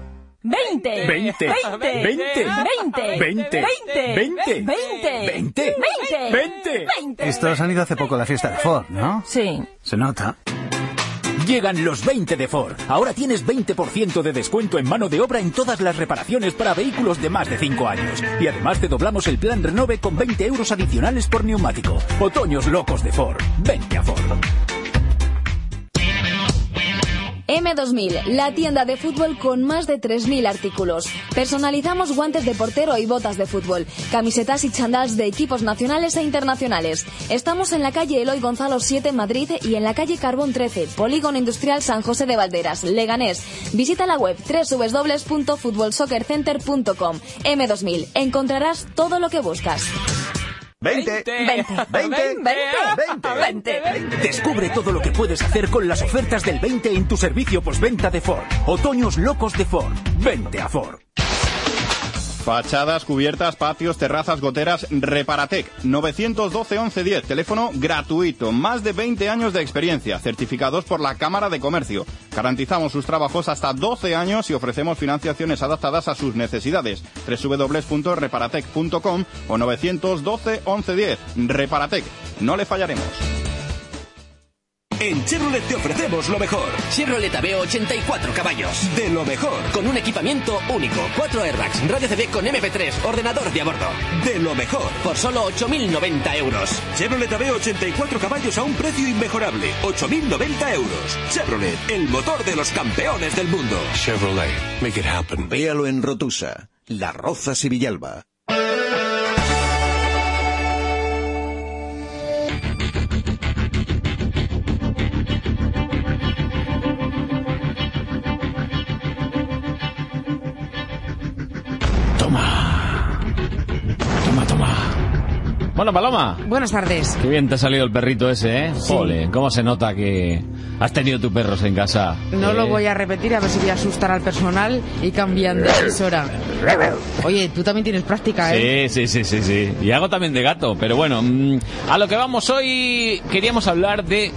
20, 20, 20, 20, 20, 20, 20, 20, 20, 20. Estos han ido hace poco a la fiesta de Ford, ¿no? Sí. Se nota. Llegan los 20 de Ford. Ahora tienes 20% de descuento en mano de obra en todas las reparaciones para vehículos de más de 5 años. Y además te doblamos el plan Renove con 20 euros adicionales por neumático. Otoños locos de Ford. Vente a Ford. M2000, la tienda de fútbol con más de 3.000 artículos. Personalizamos guantes de portero y botas de fútbol, camisetas y chandals de equipos nacionales e internacionales. Estamos en la calle Eloy Gonzalo 7 en Madrid y en la calle Carbón 13, Polígono Industrial San José de Valderas, Leganés. Visita la web www.futbolsoccercenter.com. M2000, encontrarás todo lo que buscas. 20, 20, 20, 20, 20. Descubre todo lo que puedes hacer con las ofertas del 20 en tu servicio postventa de Ford. Otoños locos de Ford. Vente a Ford. Fachadas, cubiertas, patios, terrazas, goteras, Reparatec. 912 1110, teléfono gratuito. Más de 20 años de experiencia, certificados por la Cámara de Comercio. Garantizamos sus trabajos hasta 12 años y ofrecemos financiaciones adaptadas a sus necesidades. www.reparatec.com o 912 1110. Reparatec. No le fallaremos. En Chevrolet te ofrecemos lo mejor. Chevrolet Aveo 84 caballos. De lo mejor. Con un equipamiento único. 4 airbags, radio CD con MP3, ordenador de a bordo. De lo mejor. Por solo 8.090 euros. Chevrolet Aveo 84 caballos a un precio inmejorable. 8.090 euros. Chevrolet, el motor de los campeones del mundo. Chevrolet, make it happen. Véalo en Rotusa, La Roza y Bueno, Paloma. Buenas tardes. Qué bien te ha salido el perrito ese, ¿eh? Jole, ¿cómo se nota que has tenido tus perros en casa? No ¿Eh? lo voy a repetir a ver si voy a asustar al personal y cambian de emisora. Oye, tú también tienes práctica, ¿eh? Sí, sí, sí, sí, sí. Y hago también de gato, pero bueno, mm, a lo que vamos hoy queríamos hablar de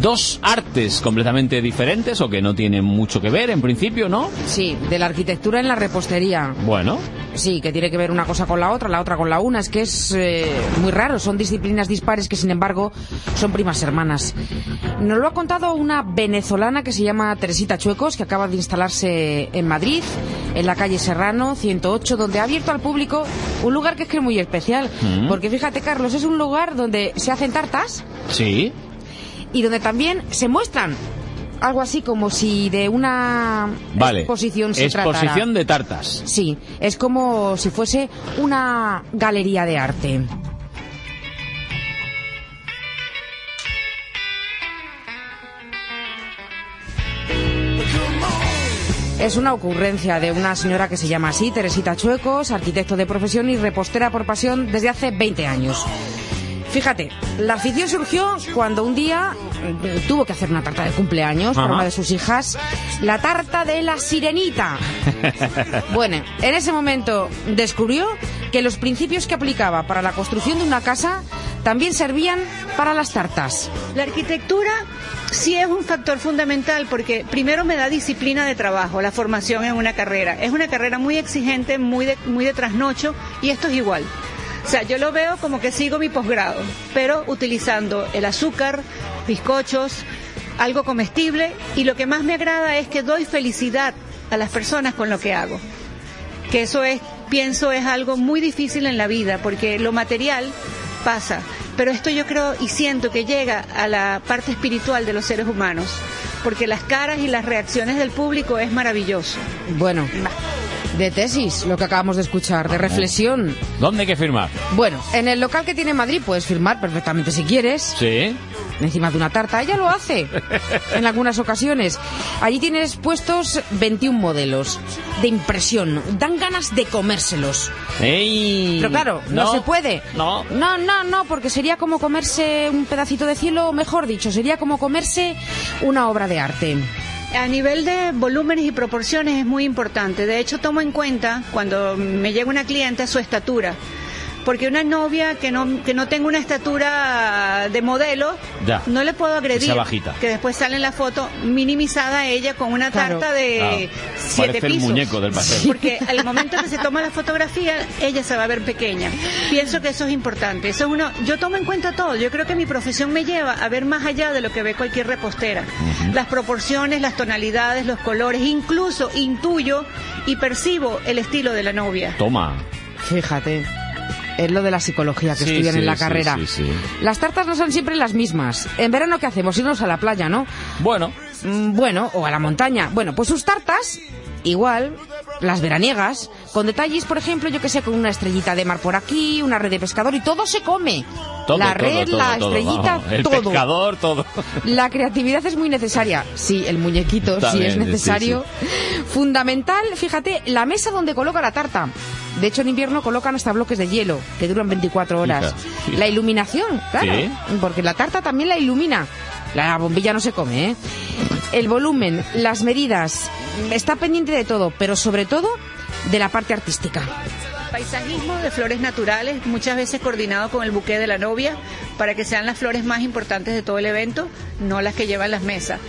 dos artes completamente diferentes o que no tienen mucho que ver en principio, ¿no? Sí, de la arquitectura en la repostería. Bueno, Sí, que tiene que ver una cosa con la otra, la otra con la una. Es que es eh, muy raro. Son disciplinas dispares que, sin embargo, son primas hermanas. Nos lo ha contado una venezolana que se llama Teresita Chuecos, que acaba de instalarse en Madrid, en la calle Serrano 108, donde ha abierto al público un lugar que es que es muy especial. Mm. Porque fíjate, Carlos, es un lugar donde se hacen tartas sí. Y donde también se muestran algo así como si de una Vale. exposición se Exposición tratara. de tartas. Sí, es como si fuese una galería de arte. Es una ocurrencia de una señora que se llama así, Teresita Chuecos, arquitecto de profesión y repostera por pasión desde hace 20 años. Fíjate, la afición surgió cuando un día mm, tuvo que hacer una tarta de cumpleaños para una de sus hijas, la tarta de la sirenita. Bueno, en ese momento descubrió que los principios que aplicaba para la construcción de una casa también servían para las tartas. La arquitectura sí es un factor fundamental porque primero me da disciplina de trabajo, la formación en una carrera. Es una carrera muy exigente, muy de, muy de trasnocho y esto es igual. O sea, yo lo veo como que sigo mi posgrado, pero utilizando el azúcar, bizcochos, algo comestible y lo que más me agrada es que doy felicidad a las personas con lo que hago. Que eso es, pienso, es algo muy difícil en la vida porque lo material pasa, pero esto yo creo y siento que llega a la parte espiritual de los seres humanos, porque las caras y las reacciones del público es maravilloso. Bueno, de tesis, lo que acabamos de escuchar, de reflexión. ¿Dónde hay que firmar? Bueno, en el local que tiene Madrid puedes firmar perfectamente si quieres. Sí. Encima de una tarta. Ella lo hace en algunas ocasiones. Allí tienes puestos 21 modelos de impresión. Dan ganas de comérselos. ¡Ey! Pero claro, no, se puede. No. No, no, no, porque sería como comerse un pedacito de cielo, o mejor dicho, sería como comerse una obra de arte. A nivel de volúmenes y proporciones es muy importante. De hecho, tomo en cuenta cuando me llega una cliente su estatura. Porque una novia que no, que no tenga una estatura de modelo, Ya. no le puedo agredir. bajita. Que después sale en la foto minimizada ella con una Claro. tarta de Claro. siete Parece el pisos. muñeco del pastel. Porque al momento que se toma la fotografía, ella se va a ver pequeña. Pienso que eso es importante. Eso es uno, yo tomo en cuenta todo. Yo creo que mi profesión me lleva a ver más allá de lo que ve cualquier repostera. Las proporciones, las tonalidades, los colores, incluso intuyo y percibo el estilo de la novia. Toma. Fíjate. Es lo de la psicología que Sí, estudian sí, en la carrera. sí, sí. Las tartas no son siempre las mismas. En verano, ¿qué hacemos? Irnos a la playa, ¿no? Bueno. Mm, Bueno, o a la montaña. Bueno, pues sus tartas, igual, las veraniegas, con detalles, por ejemplo, yo que sé, con una estrellita de mar por aquí, una red de pescador y todo se come. Todo, la todo, red, todo, la todo, estrellita, vamos. El todo. pescador, todo. La creatividad es muy necesaria. Sí, el muñequito, sí También, es sí, necesario. Fundamental, fíjate, la mesa donde coloca la tarta. De hecho, en invierno colocan hasta bloques de hielo, que duran 24 horas. Fija, fija. La iluminación, claro. Sí. Porque la tarta también la ilumina. La bombilla no se come, ¿eh? El volumen, las medidas, está pendiente de todo, pero sobre todo de la parte artística. Paisajismo de flores naturales, muchas veces coordinado con el buque de la novia, para que sean las flores más importantes de todo el evento, no las que llevan las mesas.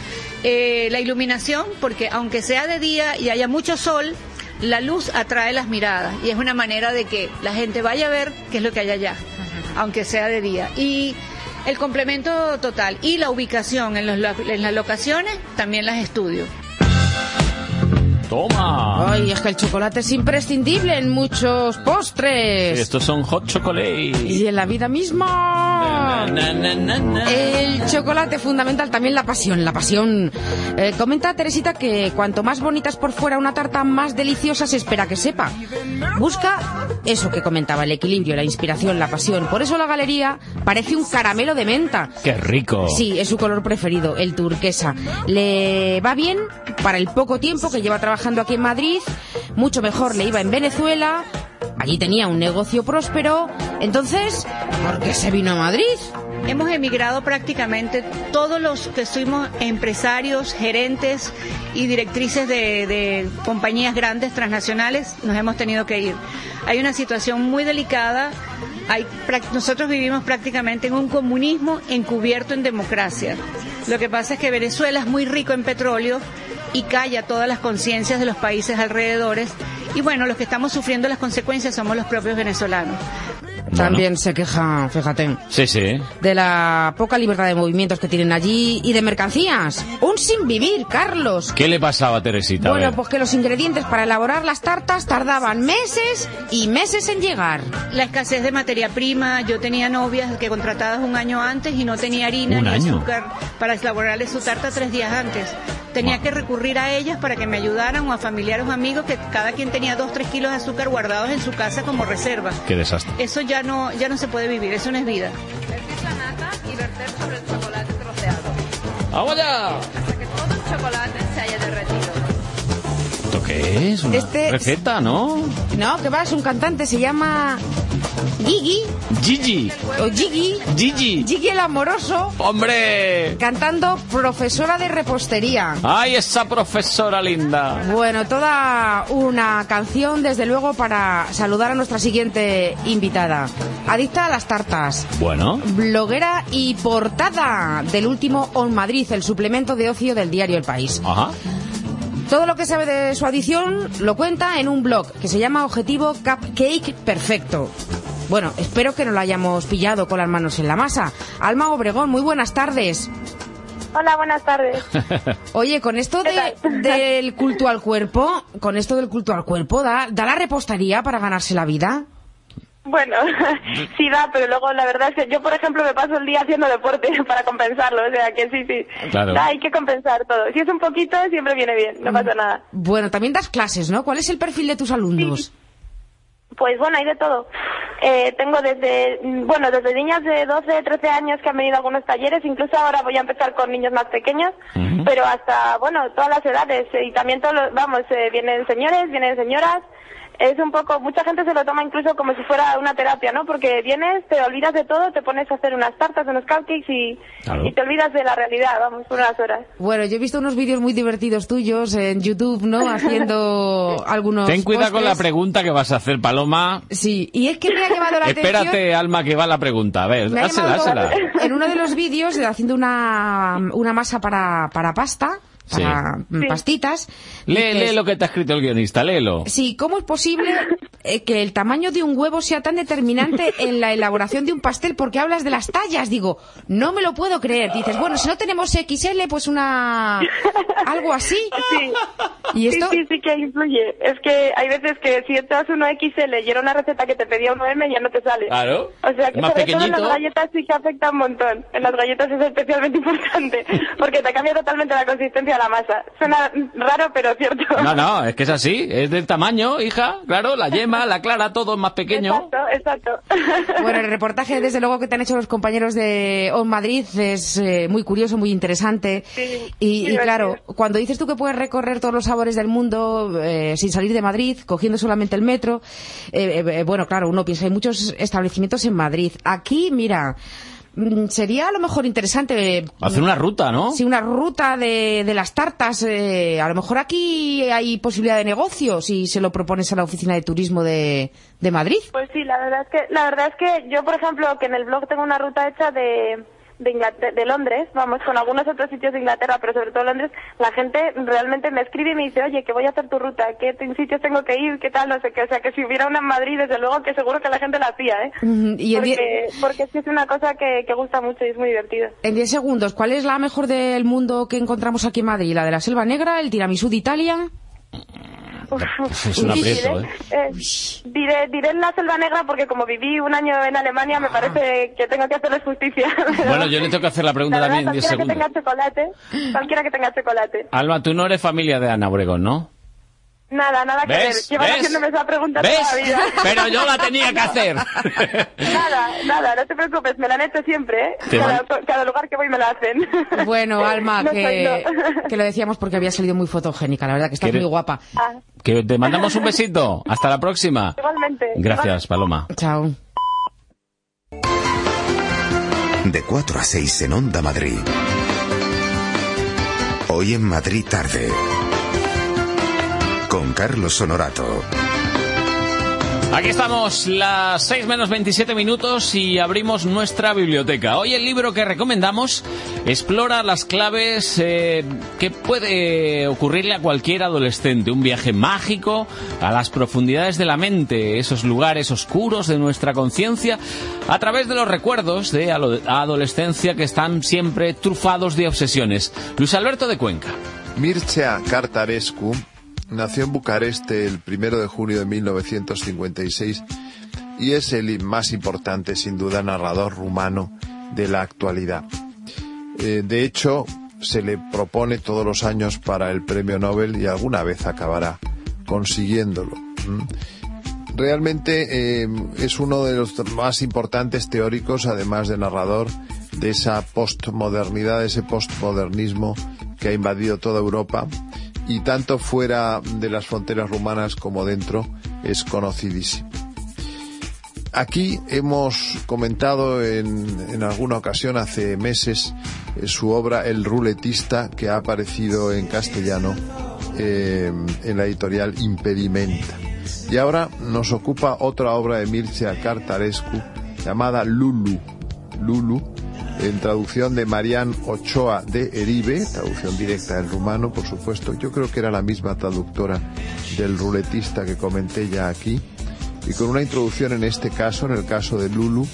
Eh, la iluminación, porque aunque sea de día y haya mucho sol, la luz atrae las miradas y es una manera de que la gente vaya a ver qué es lo que hay allá, aunque sea de día. Y el complemento total y la ubicación en, los lo- en las locaciones también las estudio. Toma. Ay, es que el chocolate es imprescindible en muchos postres. Estos son hot chocolate. Y en la vida misma. Na, na, na, na. El chocolate fundamental, también la pasión, la pasión. Eh, comenta Teresita que cuanto más bonita es por fuera una tarta, más deliciosa se espera que sepa. Busca eso que comentaba, el equilibrio, la inspiración, la pasión. Por eso la galería parece un caramelo de menta. Qué rico. Sí, es su color preferido, el turquesa. Le va bien para el poco tiempo que lleva trabajando aquí en Madrid, mucho mejor le iba en Venezuela. allí tenía un negocio próspero. Entonces, ¿por qué se vino a Madrid? Hemos emigrado prácticamente todos los que fuimos empresarios, gerentes y directrices de, de compañías grandes transnacionales, nos hemos tenido que ir. Hay una situación muy delicada. Hay, nosotros vivimos prácticamente en un comunismo encubierto en democracia. Lo que pasa es que Venezuela es muy rico en petróleo y calla todas las conciencias de los países alrededores. Y bueno, los que estamos sufriendo las consecuencias somos los propios venezolanos. También se queja, fíjate, Sí, sí. de la poca libertad de movimientos que tienen allí y de mercancías. Un sin vivir, Carlos. ¿Qué le pasaba a Teresita? A Bueno, ver. pues que los ingredientes para elaborar las tartas tardaban meses y meses en llegar. La escasez de materia prima, yo tenía novias que contratadas un año antes y no tenía harina ¿Un ni año? azúcar para elaborarle su tarta tres días antes. Tenía que recurrir a ellas para que me ayudaran o a familiares o amigos que cada quien tenía dos, tres kilos de azúcar guardados en su casa como reserva. Qué desastre. Eso ya no, ya no se puede vivir, eso no es vida. y verter sobre el chocolate troceado. ¡Vamos ya! Hasta que todo el chocolate se haya derretido. ¿Esto qué es? Una Este- receta, ¿no? No, que va, es un cantante, se llama Gigi Gigi. o Gigi. Gigi. Gigi el amoroso. ¡Hombre! Cantando profesora de repostería. ¡Ay, esa profesora linda! Bueno, toda una canción, desde luego, para saludar a nuestra siguiente invitada. Adicta a las tartas. Bueno. Bloguera y portada del último On Madrid, el suplemento de ocio del diario El País. Ajá. Todo lo que sabe de su adicción lo cuenta en un blog que se llama Objetivo Cupcake Perfecto. Bueno, espero que no lo hayamos pillado con las manos en la masa. Alma Obregón, muy buenas tardes. Hola, buenas tardes. Oye, con esto de- del culto al cuerpo, con esto del culto al cuerpo, ¿da, da la repostería para ganarse la vida? Bueno, sí da, pero luego la verdad es que yo, por ejemplo, me paso el día haciendo deporte para compensarlo, o sea que sí, sí. Claro. Da, hay que compensar todo. Si es un poquito, siempre viene bien, no pasa nada. Bueno, también das clases, ¿no? ¿Cuál es el perfil de tus alumnos? Pues bueno, hay de todo. Eh, tengo desde, bueno, desde niñas de 12, 13 años que han venido a algunos talleres, incluso ahora voy a empezar con niños más pequeños, pero hasta, bueno, todas las edades. eh, Y también todos los, vamos, eh, vienen señores, vienen señoras. Es un poco, mucha gente se lo toma incluso como si fuera una terapia, ¿no? Porque vienes, te olvidas de todo, te pones a hacer unas tartas, unos cupcakes y, Claro. y te olvidas de la realidad, vamos, por unas horas. Bueno, yo he visto unos vídeos muy divertidos tuyos en YouTube, ¿no? Haciendo algunos. Ten cuidado con la pregunta que vas a hacer, Paloma. Sí, y es que me ha llamado la atención. Espérate, Alma, que va la pregunta. A ver, llamado dásela. En uno de los vídeos, de haciendo una, una masa para, para pasta, Sí. para pastitas. Lee, lee lo que te ha escrito el guionista, léelo. Sí, ¿cómo es posible eh, que el tamaño de un huevo sea tan determinante en la elaboración de un pastel? Porque hablas de las tallas. Digo, no me lo puedo creer. Dices, bueno, si no tenemos XL, pues una... algo así. Sí. Y esto... Sí, sí, sí que influye. Es que hay veces que si estás uno XL y era una receta que te pedía uno M, ya no te sale. Claro. O sea que Más sobre todo en pequeñito. las galletas sí que afecta un montón. En las galletas es especialmente importante porque te cambia totalmente la consistencia la masa. Suena raro, pero cierto. No, no, es que es así. Es del tamaño, hija. Claro, la yema, la clara, todo es más pequeño. Exacto, exacto. Bueno, el reportaje, desde luego, que te han hecho los compañeros de On Madrid es eh, muy curioso, muy interesante. y, y claro, cuando dices tú que puedes recorrer todos los sabores del mundo eh, sin salir de Madrid, cogiendo solamente el metro, eh, eh, bueno, claro, uno piensa, hay muchos establecimientos en Madrid. Aquí, mira, sería a lo mejor interesante. eh, Hacer una ruta, ¿no? Sí, una ruta de, de las tartas. eh, a lo mejor aquí hay posibilidad de negocio si se lo propones a la oficina de turismo de, de Madrid. Pues sí, la verdad es que la verdad es que yo, por ejemplo, que en el blog tengo una ruta hecha de de, Inglater- de Londres, vamos, con algunos otros sitios de Inglaterra, pero sobre todo Londres, la gente realmente me escribe y me dice, oye, que voy a hacer tu ruta, qué sitios tengo que ir, qué tal, no sé qué, o sea, que si hubiera una en Madrid, desde luego que seguro que la gente la hacía, ¿eh? Y Porque, porque es que es una cosa que, que gusta mucho y es muy divertido. En 10 segundos, ¿cuál es la mejor del mundo que encontramos aquí en Madrid? ¿La de la Selva Negra, el tiramisú de Italia? Es un aprieto, ¿eh? Eh, diré, diré en la Selva Negra porque como viví un año en Alemania me parece que tengo que hacerles justicia. Bueno, yo le tengo que hacer la pregunta La verdad, también en 10 cualquiera que segundos. tenga chocolate, cualquiera que tenga chocolate. Alba, tú no eres familia de Ana Obregón, ¿no? Nada, nada que ver. ¿Ves? Llevan ¿Ves? haciéndome esa pregunta ¿Ves? toda la vida. Pero yo la tenía que hacer. Nada, nada, no te preocupes, me la han hecho siempre, ¿eh? Cada, lugar que voy me la hacen. Bueno, Alma, No que, lo decíamos porque había salido muy fotogénica, la verdad que estás ¿Quiere- muy guapa. Ah, Que te mandamos un besito. Hasta la próxima. igualmente. Gracias, Paloma. Chao. De 4 a 6 en Onda Madrid. Hoy en Madrid tarde. Con Carlos Honorato. Aquí estamos, las 6 menos 27 minutos y abrimos nuestra biblioteca. Hoy el libro que recomendamos explora las claves eh, que puede ocurrirle a cualquier adolescente. Un viaje mágico a las profundidades de la mente, esos lugares oscuros de nuestra conciencia, a través de los recuerdos de adolescencia que están siempre trufados de obsesiones. Luis Alberto de Cuenca. Mircea Cartarescu nació en Bucarest el primero de junio de 1956 y es el más importante, sin duda, narrador rumano de la actualidad. Eh, de hecho, se le propone todos los años para el premio Nobel y alguna vez acabará consiguiéndolo. Realmente eh, es uno de los más importantes teóricos, además de narrador, de esa postmodernidad, de ese postmodernismo que ha invadido toda Europa y tanto fuera de las fronteras rumanas como dentro es conocidísimo. Aquí hemos comentado en, en alguna ocasión hace meses eh, su obra El ruletista que ha aparecido en castellano eh, en la editorial Impedimenta. Y ahora nos ocupa otra obra de Mircea Cartarescu llamada Lulu. Lulu, en traducción de Marián Ochoa de Eribe, traducción directa del rumano, por supuesto. Yo creo que era la misma traductora del ruletista que comenté ya aquí. Y con una introducción en este caso, en el caso de Lulu,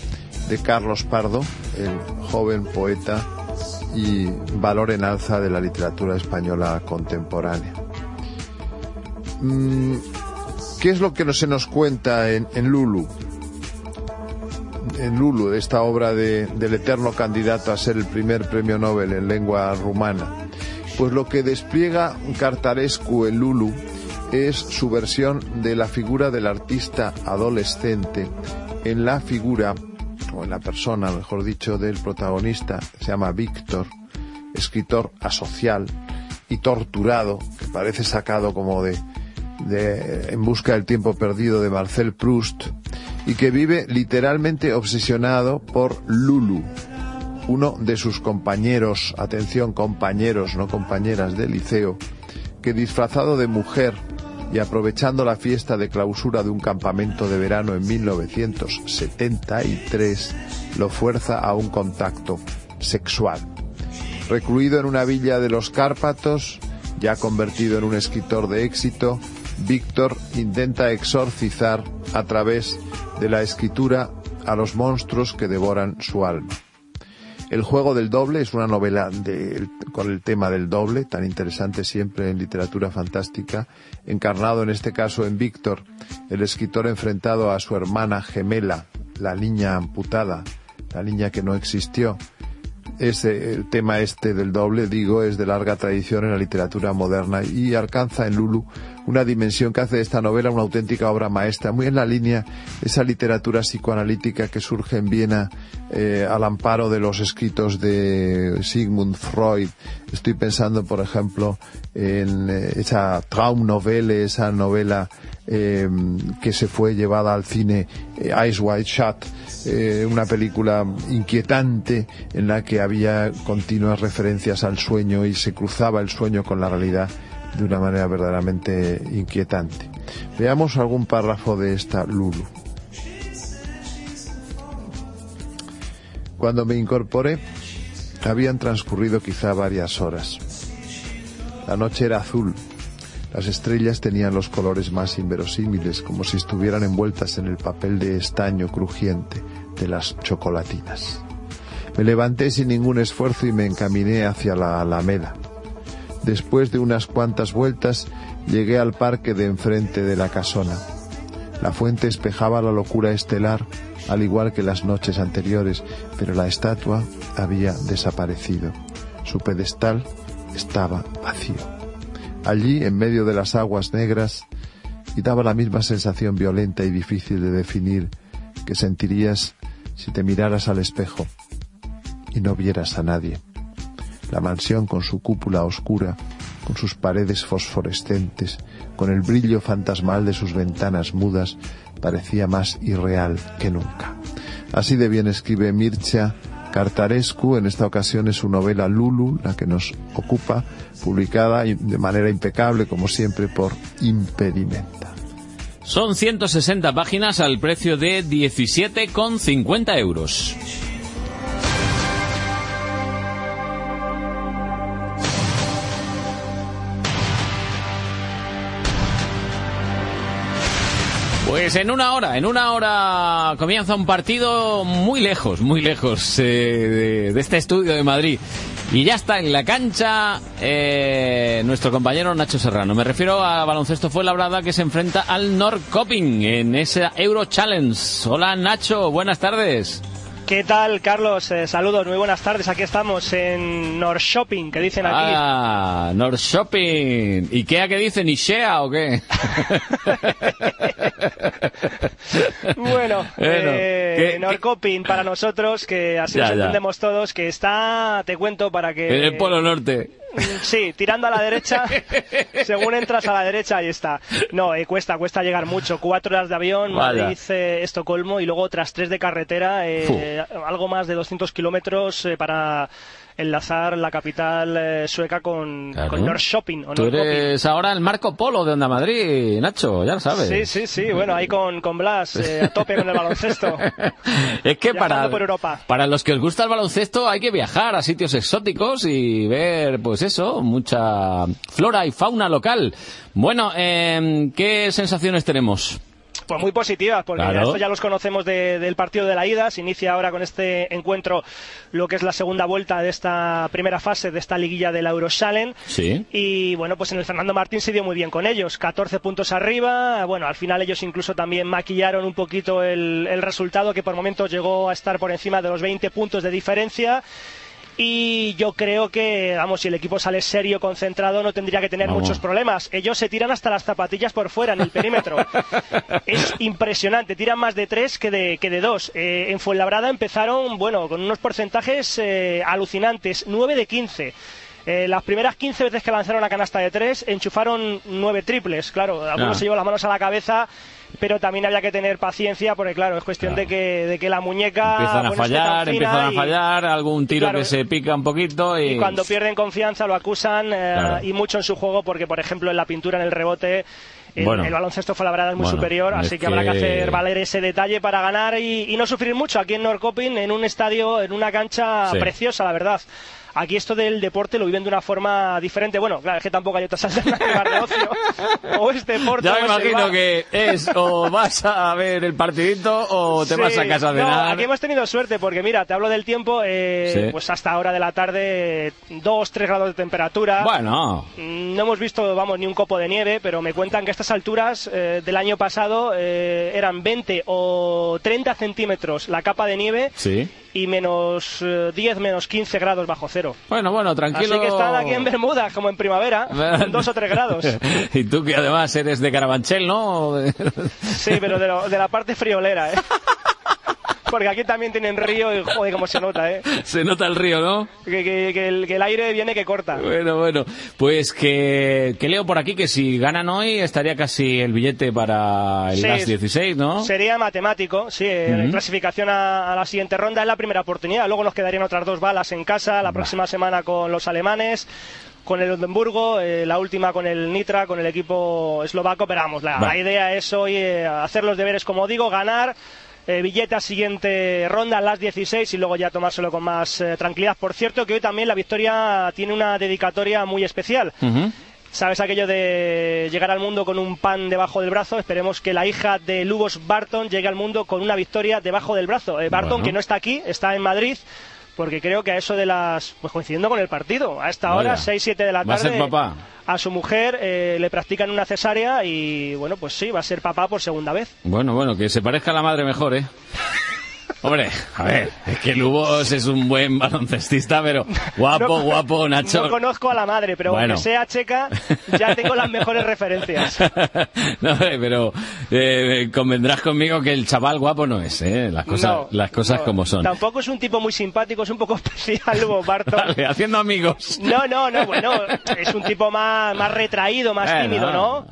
de Carlos Pardo, el joven poeta y valor en alza de la literatura española contemporánea. Mm, ¿Qué es lo que se nos cuenta en, en Lulu? En Lulu, esta obra de- del eterno candidato a ser el primer premio Nobel en lengua rumana. Pues lo que despliega Cartarescu en Lulu es su versión de la figura del artista adolescente en la figura, o en la persona, mejor dicho, del protagonista, se llama Víctor, escritor asocial y torturado, que parece sacado como de, de En busca del tiempo perdido de Marcel Proust, y que vive literalmente obsesionado por Lulu, uno de sus compañeros, atención compañeros, no compañeras de liceo, que disfrazado de mujer y aprovechando la fiesta de clausura de un campamento de verano en 1973, lo fuerza a un contacto sexual. Recluido en una villa de los Cárpatos, ya convertido en un escritor de éxito, Víctor intenta exorcizar a través de la escritura a los monstruos que devoran su alma. El juego del doble es una novela con el tema del doble, tan interesante siempre en literatura fantástica, encarnado en este caso en Víctor, el escritor enfrentado a su hermana gemela, la niña amputada, la niña que no existió. Ese, el tema este del doble, digo, es de larga tradición en la literatura moderna y alcanza en Lulu una dimensión que hace de esta novela una auténtica obra maestra, muy en la línea esa literatura psicoanalítica que surge en Viena eh, al amparo de los escritos de Sigmund Freud. Estoy pensando, por ejemplo, en eh, esa Traumnovelle, esa novela eh, que se fue llevada al cine, eh, Eyes Wide Shut, eh, una película inquietante en la que había continuas referencias al sueño y se cruzaba el sueño con la realidad de una manera verdaderamente inquietante. Veamos algún párrafo de esta Lulu. Cuando me incorporé, habían transcurrido quizá varias horas. La noche era azul. Las estrellas tenían los colores más inverosímiles, como si estuvieran envueltas en el papel de estaño crujiente de las chocolatinas. Me levanté sin ningún esfuerzo y me encaminé hacia la alameda. Después de unas cuantas vueltas, llegué al parque de enfrente de la casona. La fuente espejaba la locura estelar, al igual que las noches anteriores, pero la estatua había desaparecido. Su pedestal estaba vacío. Allí en medio de las aguas negras y daba la misma sensación violenta y difícil de definir que sentirías si te miraras al espejo y no vieras a nadie. La mansión con su cúpula oscura, con sus paredes fosforescentes, con el brillo fantasmal de sus ventanas mudas, parecía más irreal que nunca. Así de bien escribe Mircea Cartarescu, en esta ocasión es su novela Lulu, la que nos ocupa, publicada de manera impecable, como siempre, por Impedimenta. Son 160 páginas al precio de 17,50 euros. Pues en una hora, en una hora comienza un partido muy lejos, muy lejos eh, de, este estudio de Madrid. Y ya está en la cancha eh, nuestro compañero Nacho Serrano. Me refiero a baloncesto Fuenlabrada que se enfrenta al Norrköping en esa Euro Challenge. Hola Nacho, buenas tardes. ¿Qué tal, Carlos? Eh, saludos, muy buenas tardes. Aquí estamos en North Shopping, que dicen aquí. Ah, North Shopping. ¿Y qué a qué dicen? ¿Ishea o qué? bueno, eh, ¿qué- Norrköping para nosotros, que así Ya, nos ya. entendemos todos, que está, te cuento para que... En el Polo Norte. Sí, tirando a la derecha, según entras a la derecha, ahí está. No, eh, cuesta, cuesta llegar mucho. Cuatro horas de avión, Vaya. Madrid, eh, Estocolmo y luego otras tres de carretera, eh, algo más de 200 kilómetros eh, para enlazar la capital eh, sueca con, Claro. con Norrköping. o Tú eres ahora el Marco Polo de Onda Madrid, Nacho, ya lo sabes. Sí, sí, sí, bueno, ahí con, con Blas, eh, a tope con el baloncesto. Es que para, por Europa. para los que os gusta el baloncesto hay que viajar a sitios exóticos y ver, pues eso, mucha flora y fauna local. Bueno, eh, ¿qué sensaciones tenemos? Pues muy positivas, porque Claro. esto ya los conocemos de- del partido de la ida. Se inicia ahora con este encuentro lo que es la segunda vuelta de esta primera fase de esta liguilla de la Eurochallenge. Sí. Y bueno, pues en el Fernando Martín se dio muy bien con ellos. 14 puntos arriba. Bueno, al final ellos incluso también maquillaron un poquito el, el resultado, que por momentos llegó a estar por encima de los 20 puntos de diferencia. Y yo creo que, vamos, si el equipo sale serio, concentrado, no tendría que tener Vamos. muchos problemas. Ellos se tiran hasta las zapatillas por fuera, en el perímetro. es impresionante, tiran más de tres que de, que de dos. Eh, en Fuenlabrada empezaron, bueno, con unos porcentajes eh, alucinantes, 9 de 15. Eh, las primeras 15 veces que lanzaron la canasta de tres, enchufaron nueve triples. Claro, algunos Ah. se llevan las manos a la cabeza, pero también había que tener paciencia, porque claro, es cuestión de, que, de que la muñeca... Empiezan a fallar, empiezan a fallar, algún tiro Claro. que se pica un poquito y... y cuando pierden confianza lo acusan eh, Claro. y mucho en su juego porque por ejemplo en la pintura en el rebote el, Bueno. el baloncesto Fuenlabrada es muy Bueno, superior es así que, habrá que hacer valer ese detalle para ganar y, y no sufrir mucho aquí en Norrköping en un estadio en una cancha Sí. preciosa la verdad Aquí esto del deporte lo viven de una forma diferente. Bueno, claro, es que tampoco hay otras alternativas de ocio. O es deporte Ya me imagino que es o vas a ver el partidito o te Sí, vas a casa a no, cenar. aquí hemos tenido suerte porque, mira, te hablo del tiempo, eh, Sí. pues hasta ahora de la tarde, 2, 3 grados de temperatura. Bueno, Mm, No hemos visto, vamos, ni un copo de nieve, pero me cuentan que a estas alturas eh, del año pasado eh, eran 20 o 30 centímetros la capa de nieve sí. Y menos eh, 10, menos 15 grados bajo cero. Bueno, bueno, tranquilo. Así que están aquí en Bermudas, como en primavera, con 2 o 3 grados. y tú que además eres de Carabanchel, ¿no? Sí, pero de, lo- de la parte friolera, ¿eh? Porque aquí también tienen río y joder, cómo se nota, ¿eh? Se nota el río, ¿no? Que, que- que el, que el aire viene que corta. Bueno, bueno, pues que, que leo por aquí que si ganan hoy estaría casi el billete para el Sí, GAS 16, ¿no? Sería matemático, sí. eh, Ujú. Clasificación a, a la siguiente ronda es la primera oportunidad. Luego nos quedarían otras dos balas en casa la próxima semana con los alemanes. Con el Oldenburgo, eh, la última con el Nitra, con el equipo eslovaco, pero vamos, la, Vale. la idea es hoy eh, hacer los deberes, como digo, ganar, eh, billete a siguiente ronda a las 16 y luego ya tomárselo con más eh, tranquilidad. Por cierto, que hoy también la victoria tiene una dedicatoria muy especial. ¿Sabes aquello de llegar al mundo con un pan debajo del brazo? Esperemos que la hija de Lubos Barton llegue al mundo con una victoria debajo del brazo. Eh, Barton, Bueno. que no está aquí, está en Madrid, porque creo que a eso de las. Pues coincidiendo con el partido, a esta Vaya. hora, 6-7 de la Va a tarde. ser papá. A su mujer eh, le practican una cesárea y bueno, pues sí, va a ser papá por segunda vez. Bueno, bueno, que se parezca a la madre mejor, ¿eh? Hombre, a ver, es que Lubos es un buen baloncestista, pero guapo, No- guapo, Nacho. No conozco a la madre, pero Bueno. aunque sea checa, ya tengo las mejores referencias. No, pero eh, convendrás conmigo que el chaval guapo no es, ¿eh? Las cosas, No, las cosas no. como son. Tampoco es un tipo muy simpático, es un poco especial, Lugo Barton. Vale, haciendo amigos. No, no, no, bueno, es un tipo más, más retraído, más tímido, ¿no?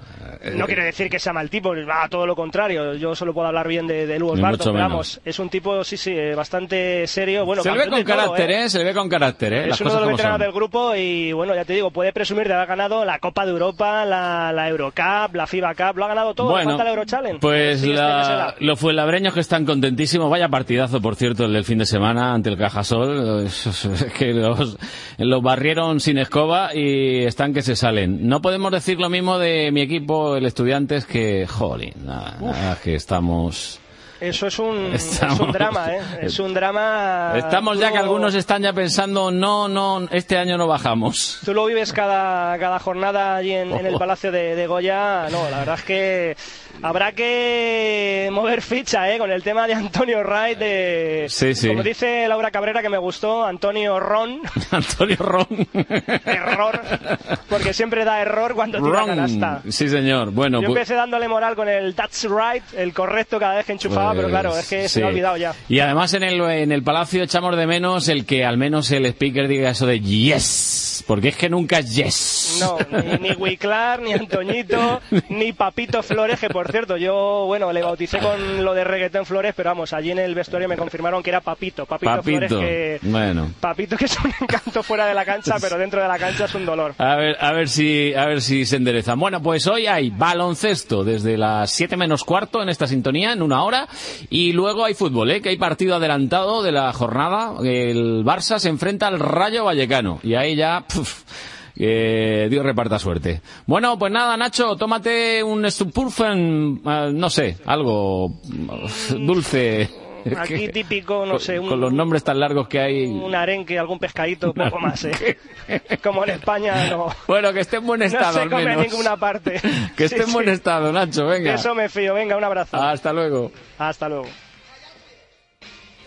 No quiere decir que sea mal tipo, va todo lo contrario. Yo solo puedo hablar bien de, de Lugos Ni Barton, pero vamos, es un tipo, sí, sí, eh, bastante serio. Bueno, se le ve con todo, carácter, ¿eh? ¿eh? Se le ve con carácter, ¿eh? Es Las uno de los veteranos del grupo y bueno, ya te digo, puede presumir de haber ganado la Copa de Europa, la, la Eurocup, la FIBA Cup, lo ha ganado todo, Bueno, falta el Euro Challenge. Pues Sí, este la- da. los fuenlabreños que están contentísimos, vaya partidazo, por cierto, el del fin de semana ante el Cajasol, es, que los, los barrieron sin escoba y están que se salen. No podemos decir lo mismo de mi equipo, el Estudiantes, que, jolín, nada, nada, que estamos... Eso es un, es drama, ¿eh? Es un drama... Estamos ya que algunos están ya pensando, no, no, este año no bajamos. Tú lo vives cada, cada jornada allí en, en el Palacio de, de Goya. No, la verdad es que habrá que mover ficha, ¿eh? Con el tema de Antonio Wright, de... Sí, sí. Como dice Laura Cabrera, que me gustó, Antonio Ron. Antonio Ron. error. Porque siempre da error cuando tira canasta. Sí, señor. Bueno, Yo pues- empecé dándole moral con el that's right, el correcto cada vez que enchufaba, pero claro, es que se me ha sí. olvidado ya. Y además en el, en el Palacio echamos de menos el que al menos el speaker diga eso de yes, porque es que nunca es yes. No, ni, ni Wiclar, ni Antoñito, ni Papito Flores, que por cierto, yo, bueno, le bauticé con lo de reggaetón Flores, pero vamos, allí en el vestuario me confirmaron que era Papito, Papito, Flores, que... Bueno. Papito que es un encanto fuera de la cancha, pero dentro de la cancha es un dolor. A ver, a ver si, a ver si se enderezan. Bueno, pues hoy hay baloncesto desde las 7 menos cuarto en esta sintonía, en una hora, y luego hay fútbol, ¿eh? que hay partido adelantado de la jornada. El Barça se enfrenta al Rayo Vallecano, y ahí ya, que Dios reparta suerte. Bueno, pues nada, Nacho, tómate un Stupurfen, eh, no sé, algo mm, dulce. Aquí típico, no sé, un, Con los nombres tan largos que hay. un arenque, algún pescadito, poco más, ¿eh? Como en España no... Bueno, que esté en buen estado no se al come en ninguna parte. Que esté Sí, en buen sí. estado, Nacho, venga. Eso me fío. Venga, un abrazo. Hasta luego. Hasta luego.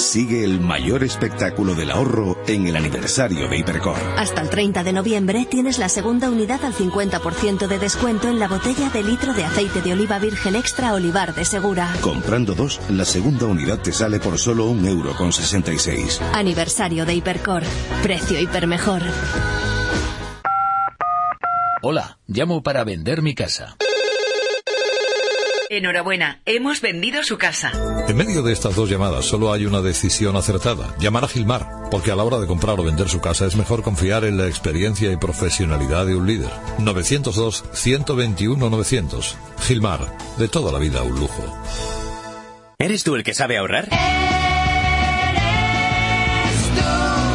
Sigue el mayor espectáculo del ahorro en el aniversario de Hipercor. Hasta el 30 de noviembre tienes la segunda unidad al 50% de descuento en la botella de litro de aceite de oliva virgen extra olivar de Segura. Comprando dos, la segunda unidad te sale por solo un euro con 66. Aniversario de Hipercor. Precio hipermejor. Hola, llamo para vender mi casa. Enhorabuena, hemos vendido su casa. En medio de estas dos llamadas solo hay una decisión acertada, llamar a Gilmar, porque a la hora de comprar o vender su casa es mejor confiar en la experiencia y profesionalidad de un líder. 902-121-900. Gilmar, de toda la vida un lujo. ¿Eres tú el que sabe ahorrar?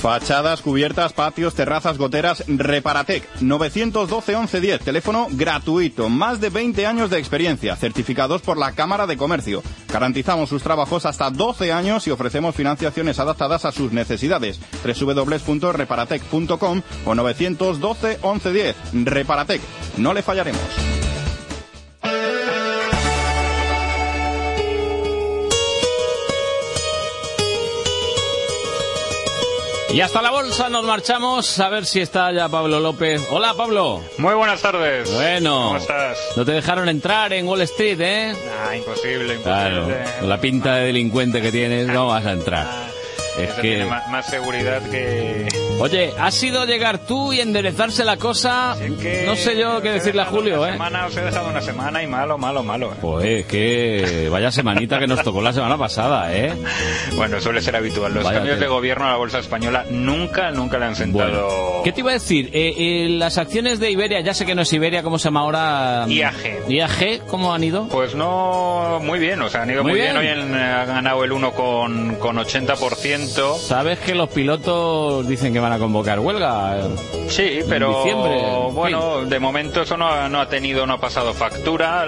Fachadas, cubiertas, patios, terrazas, goteras, Reparatec. 912 1110, teléfono gratuito. Más de 20 años de experiencia, certificados por la Cámara de Comercio. Garantizamos sus trabajos hasta 12 años y ofrecemos financiaciones adaptadas a sus necesidades. www.reparatec.com o 912 1110. Reparatec. No le fallaremos. Y hasta la bolsa nos marchamos a ver si está ya Pablo López. Hola, Pablo. Muy buenas tardes. Bueno. ¿Cómo estás? No te dejaron entrar en Wall Street, ¿eh? Ah, imposible, imposible. Claro, con la pinta de delincuente que tienes no vas a entrar. Es que- tiene más, más seguridad que... Oye, ha sido llegar tú y enderezarse la cosa. no sé yo qué decirle a Julio, ¿eh? Semana, os he dejado una semana y malo, malo, malo. ¿eh? Pues que vaya semanita que nos tocó la semana pasada, ¿eh? Bueno, suele ser habitual. Los Vaya cambios tela. de gobierno a la bolsa española nunca, nunca le han sentado... ¿Qué te iba a decir? Eh, eh, las acciones de Iberia, ya sé que no es Iberia, ¿cómo se llama ahora? IAG. IAG, ¿cómo han ido? Pues no muy bien, o sea, han ido Muy muy, bien. bien. Hoy han, eh, ganado el 1 con, con 80%. Sabes que los pilotos dicen que van a convocar huelga. eh, Sí, en pero diciembre, en fin. bueno, de momento eso no, ha- no ha tenido, no ha pasado factura.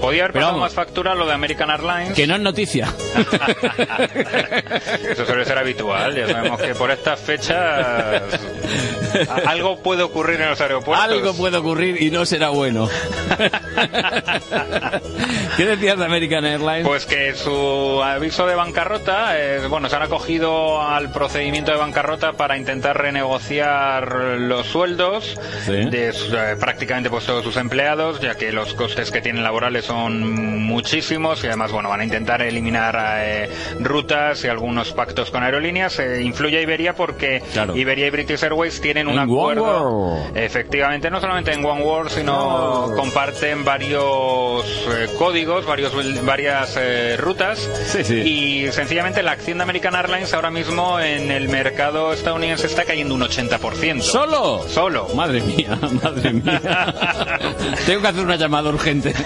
Podía haber Pero pasado vamos. más factura lo de American Airlines. Que no es noticia. Eso suele ser habitual. Ya sabemos que por estas fechas algo puede ocurrir en los aeropuertos. Algo puede ocurrir y no será bueno. ¿Qué decías de American Airlines? Pues que su aviso de bancarrota, eh, bueno, se han acogido al procedimiento de bancarrota para intentar renegociar los sueldos de su- eh, prácticamente pues todos sus empleados, ya que los costes que tienen laborales son muchísimos y además, bueno, van a intentar eliminar eh, rutas y algunos pactos con aerolíneas. Eh, influye a Iberia porque Claro. Iberia y British Airways tienen un En acuerdo. Efectivamente, no solamente en One World, sino comparten varios eh, códigos, varios, varias eh, rutas. Y sencillamente la acción de American Airlines ahora mismo en el mercado estadounidense está cayendo un 80%. ¿Solo? Solo. Madre mía, madre mía. Tengo que hacer una llamada urgente.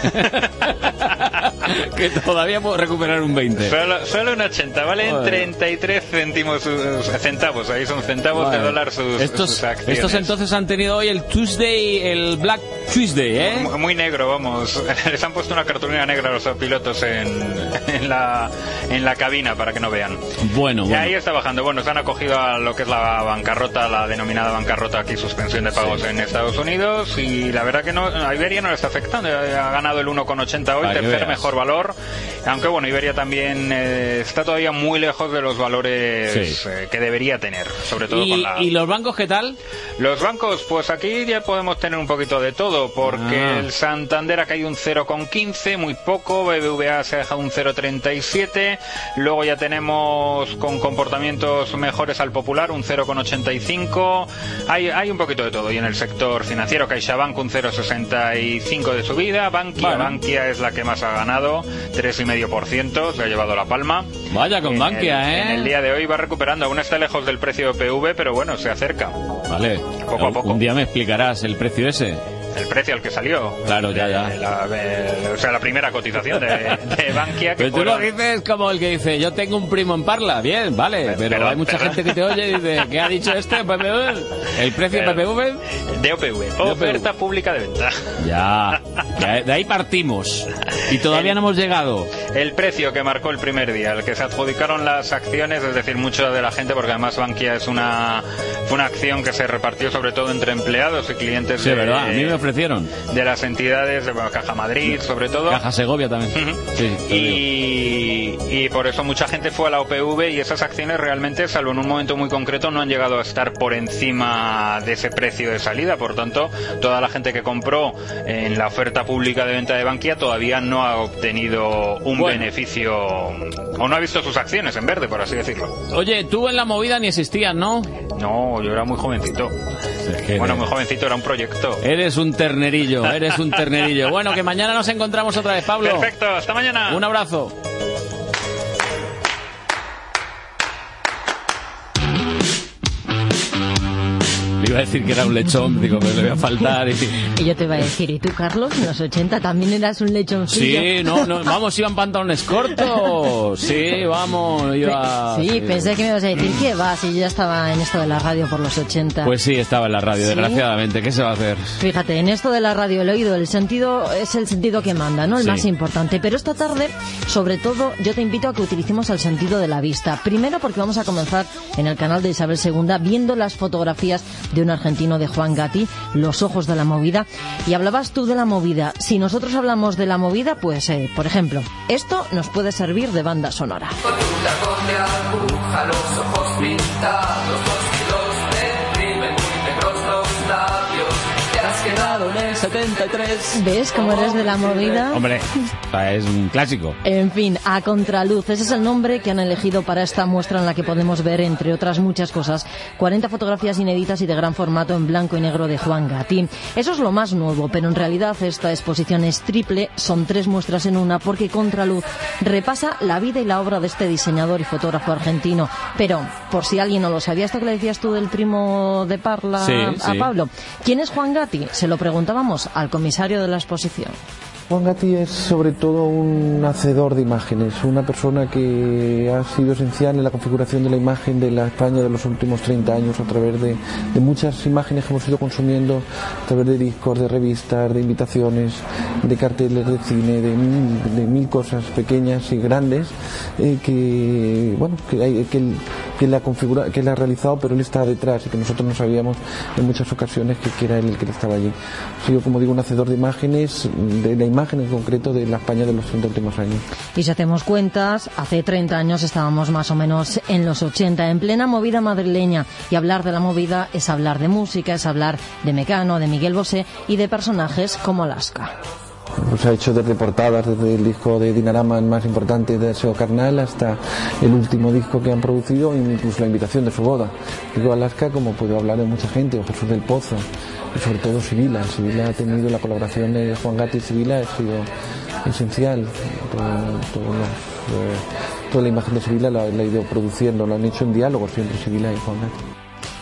que todavía puedo recuperar un 20. Solo, solo un 80, vale en Joder. 33 céntimos, sus- centavos, ahí son centavos de Vale. dólar sus, estos, sus acciones. estos entonces han tenido hoy el Tuesday, el Black Tuesday, ¿eh? Muy- Muy negro, vamos. Les han puesto una cartulina negra a los pilotos en, en, la, en la cabina para que no vean. Bueno, Y bueno. ahí está bajando. Bueno, se han acogido a lo que es la bancarrota, la denominada bancarrota aquí, suspensión de pagos en Estados Unidos. Y la verdad que no, a Iberia no le está afectando. Ha ganado el 1,80 hoy, tercer mejor valor. Aunque bueno, Iberia también eh, está todavía muy lejos de los valores Sí. eh, que debería tener. Sobre todo ¿Y, con la... y los bancos qué tal? Los bancos, pues aquí ya podemos tener un poquito de todo, porque Ah. el Santander ha caído un 0,15, muy poco, BBVA se ha dejado un 0,37, luego ya tenemos con comportamientos mejores al Popular un 0,85, hay, hay un poquito de todo, y en el sector financiero CaixaBank un 0,65 de subida, Bankia, Bueno. Bankia es la que más ha ganado, 3,5%, se ha llevado la palma. Vaya con En Bankia, el- ¿eh? En el día de hoy va recuperando, aún está lejos del precio de PV, pero bueno, se acerca. Vale. Poco a poco. Un día me explicarás el precio ese. El precio al que salió. Claro, ya, ya. Eh, la- eh, o sea, la primera cotización de, de Bankia. Que Pero tú lo fueron- dices como el que dice, yo tengo un primo en Parla. Bien, vale, pero, pero- hay mucha pero- gente que te oye y dice, ¿qué ha dicho este PPV? ¿El precio Pero- PPV? De OPV, oferta pública de venta. Ya, de ahí partimos. Y todavía no hemos llegado. El precio que marcó el primer día, el que se adjudicaron las acciones, es decir, mucha de la gente, porque además Bankia es una, fue una acción que se repartió sobre todo entre empleados y clientes Sí, de, verdad, a mí me ofrecieron. de las entidades de bueno, Caja Madrid, sobre todo. Caja Segovia también. Y, y por eso mucha gente fue a la OPV y esas acciones realmente, salvo en un momento muy concreto, no han llegado a estar por encima de ese precio de salida. Por tanto, toda la gente que compró en la oferta pública de venta de Bankia todavía no ha obtenido un Bueno. beneficio o no ha visto sus acciones en verde, por así decirlo. Oye, tú en la movida ni existías, ¿no? No, yo era muy jovencito. que Bueno, eres- muy jovencito, era un proyecto. Eres un ternerillo, eres un ternerillo. Bueno, que mañana nos encontramos otra vez, Pablo. Perfecto, hasta mañana. Un abrazo. Le iba a decir que era un lechón, digo, pero le voy a faltar. Y... Yo te iba a decir, ¿y tú, Carlos, en los 80 también eras un lechoncillo? Sí, no, no, vamos, iban pantalones cortos. Sí, vamos, iba. Sí, pensé que me ibas a decir que vas y yo ya estaba en esto de la radio por los 80. Pues sí, estaba en la radio, ¿Sí? desgraciadamente. ¿Qué se va a hacer? Fíjate, en esto de la radio, el oído, el sentido es el sentido que manda, ¿no? El Sí. más importante. Pero esta tarde, sobre todo, yo te invito a que utilicemos el sentido de la vista. Primero porque vamos a comenzar en el canal de Isabel II viendo las fotografías de un argentino de Juan Gatti, Los ojos de la movida. Y hablabas tú de la movida. Si nosotros hablamos de la movida, pues, eh, por ejemplo, esto nos puede servir de banda sonora. 73. ¿Ves cómo eres de la movida? Hombre, es un clásico. En fin, a contraluz. Ese es el nombre que han elegido para esta muestra en la que podemos ver, entre otras muchas cosas, 40 fotografías inéditas y de gran formato en blanco y negro de Juan Gatti. Eso es lo más nuevo, pero en realidad esta exposición es triple, son tres muestras en una, porque Contraluz repasa la vida y la obra de este diseñador y fotógrafo argentino. Pero, por si alguien no lo sabía, esto que le decías tú del primo de Parla Sí, a sí. Pablo, ¿quién es Juan Gatti? Se lo preguntábamos al comisario de la exposición. Juan Gatti es sobre todo un hacedor de imágenes, una persona que ha sido esencial en la configuración de la imagen de la España de los últimos 30 años a través de, muchas imágenes que hemos ido consumiendo a través de discos, de revistas, de invitaciones, de carteles de cine, de mil, cosas pequeñas y grandes eh, que bueno que, que que él ha configura, que él ha realizado, pero él está detrás y que nosotros no sabíamos en muchas ocasiones que era él el que estaba allí. Ha sido, como digo, un hacedor de imágenes, de la imagen en concreto de la España de los 30 últimos años. Y si hacemos cuentas, hace 30 años estábamos más o menos en los 80, en plena movida madrileña. Y hablar de la movida es hablar de música, es hablar de Mecano, de Miguel Bosé y de personajes como Alaska. Pues ha hecho desde portadas, desde el disco de Dinarama más importante de Deseo Carnal hasta el último disco que han producido, incluso la invitación de su boda. Digo Alaska como puedo hablar de mucha gente, o Jesús del Pozo, y sobre todo Sibila. Sibila ha tenido la colaboración de Juan Gatti y Sibila, ha sido esencial. Todo- todo eh, toda la imagen de Sibila la, la ido produciendo, lo han hecho en diálogo siempre Sibila y Juan Gatti.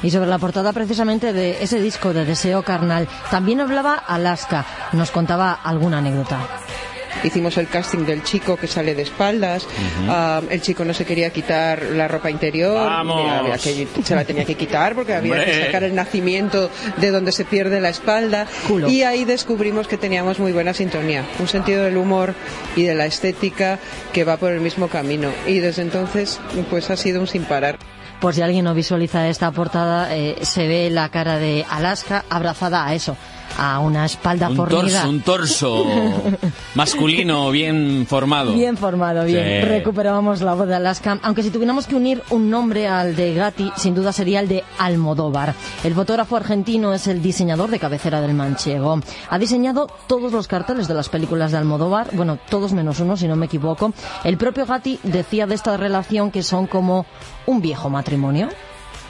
Y sobre la portada precisamente de ese disco de Deseo Carnal, también hablaba Alaska, nos contaba alguna anécdota. Hicimos el casting del chico que sale de espaldas. Ah, el chico no se quería quitar la ropa interior. ¡Vamos! Había que- se la tenía que quitar porque había Hombre. que sacar el nacimiento de donde se pierde la espalda. Y ahí descubrimos que teníamos muy buena sintonía. Un sentido del humor y de la estética que va por el mismo camino. Y desde entonces, pues ha sido un sin parar. Por si alguien no visualiza esta portada, eh, se ve la cara de Alaska abrazada a eso, a una espalda Un fornida. torso, un torso masculino bien formado. Bien formado, bien. Sí. Recuperábamos la voz de Alaska. Aunque si tuviéramos que unir un nombre al de Gatti, sin duda sería el de Almodóvar. El fotógrafo argentino es el diseñador de cabecera del manchego. Ha diseñado todos los carteles de las películas de Almodóvar, bueno, todos menos uno, si no me equivoco. El propio Gatti decía de esta relación que son como un viejo matrimonio.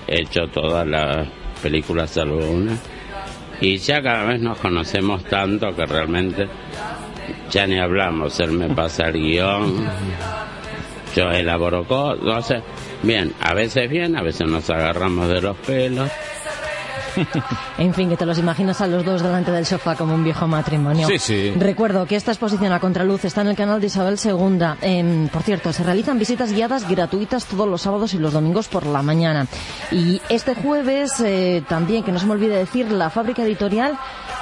He hecho todas las películas salvo una. Y ya cada vez nos conocemos tanto que realmente ya ni hablamos. Él me pasa el guion, yo elaboro cosas, sé. Bien, a veces bien, a veces nos agarramos de los pelos. En fin, que te los imaginas a los dos delante del sofá como un viejo matrimonio. Sí, sí. Recuerdo que esta exposición a contraluz está en el canal de Isabel II. Em, por cierto, se realizan visitas guiadas gratuitas todos los sábados y los domingos por la mañana. Y este jueves, eh, también, que no se me olvide decir, la fábrica editorial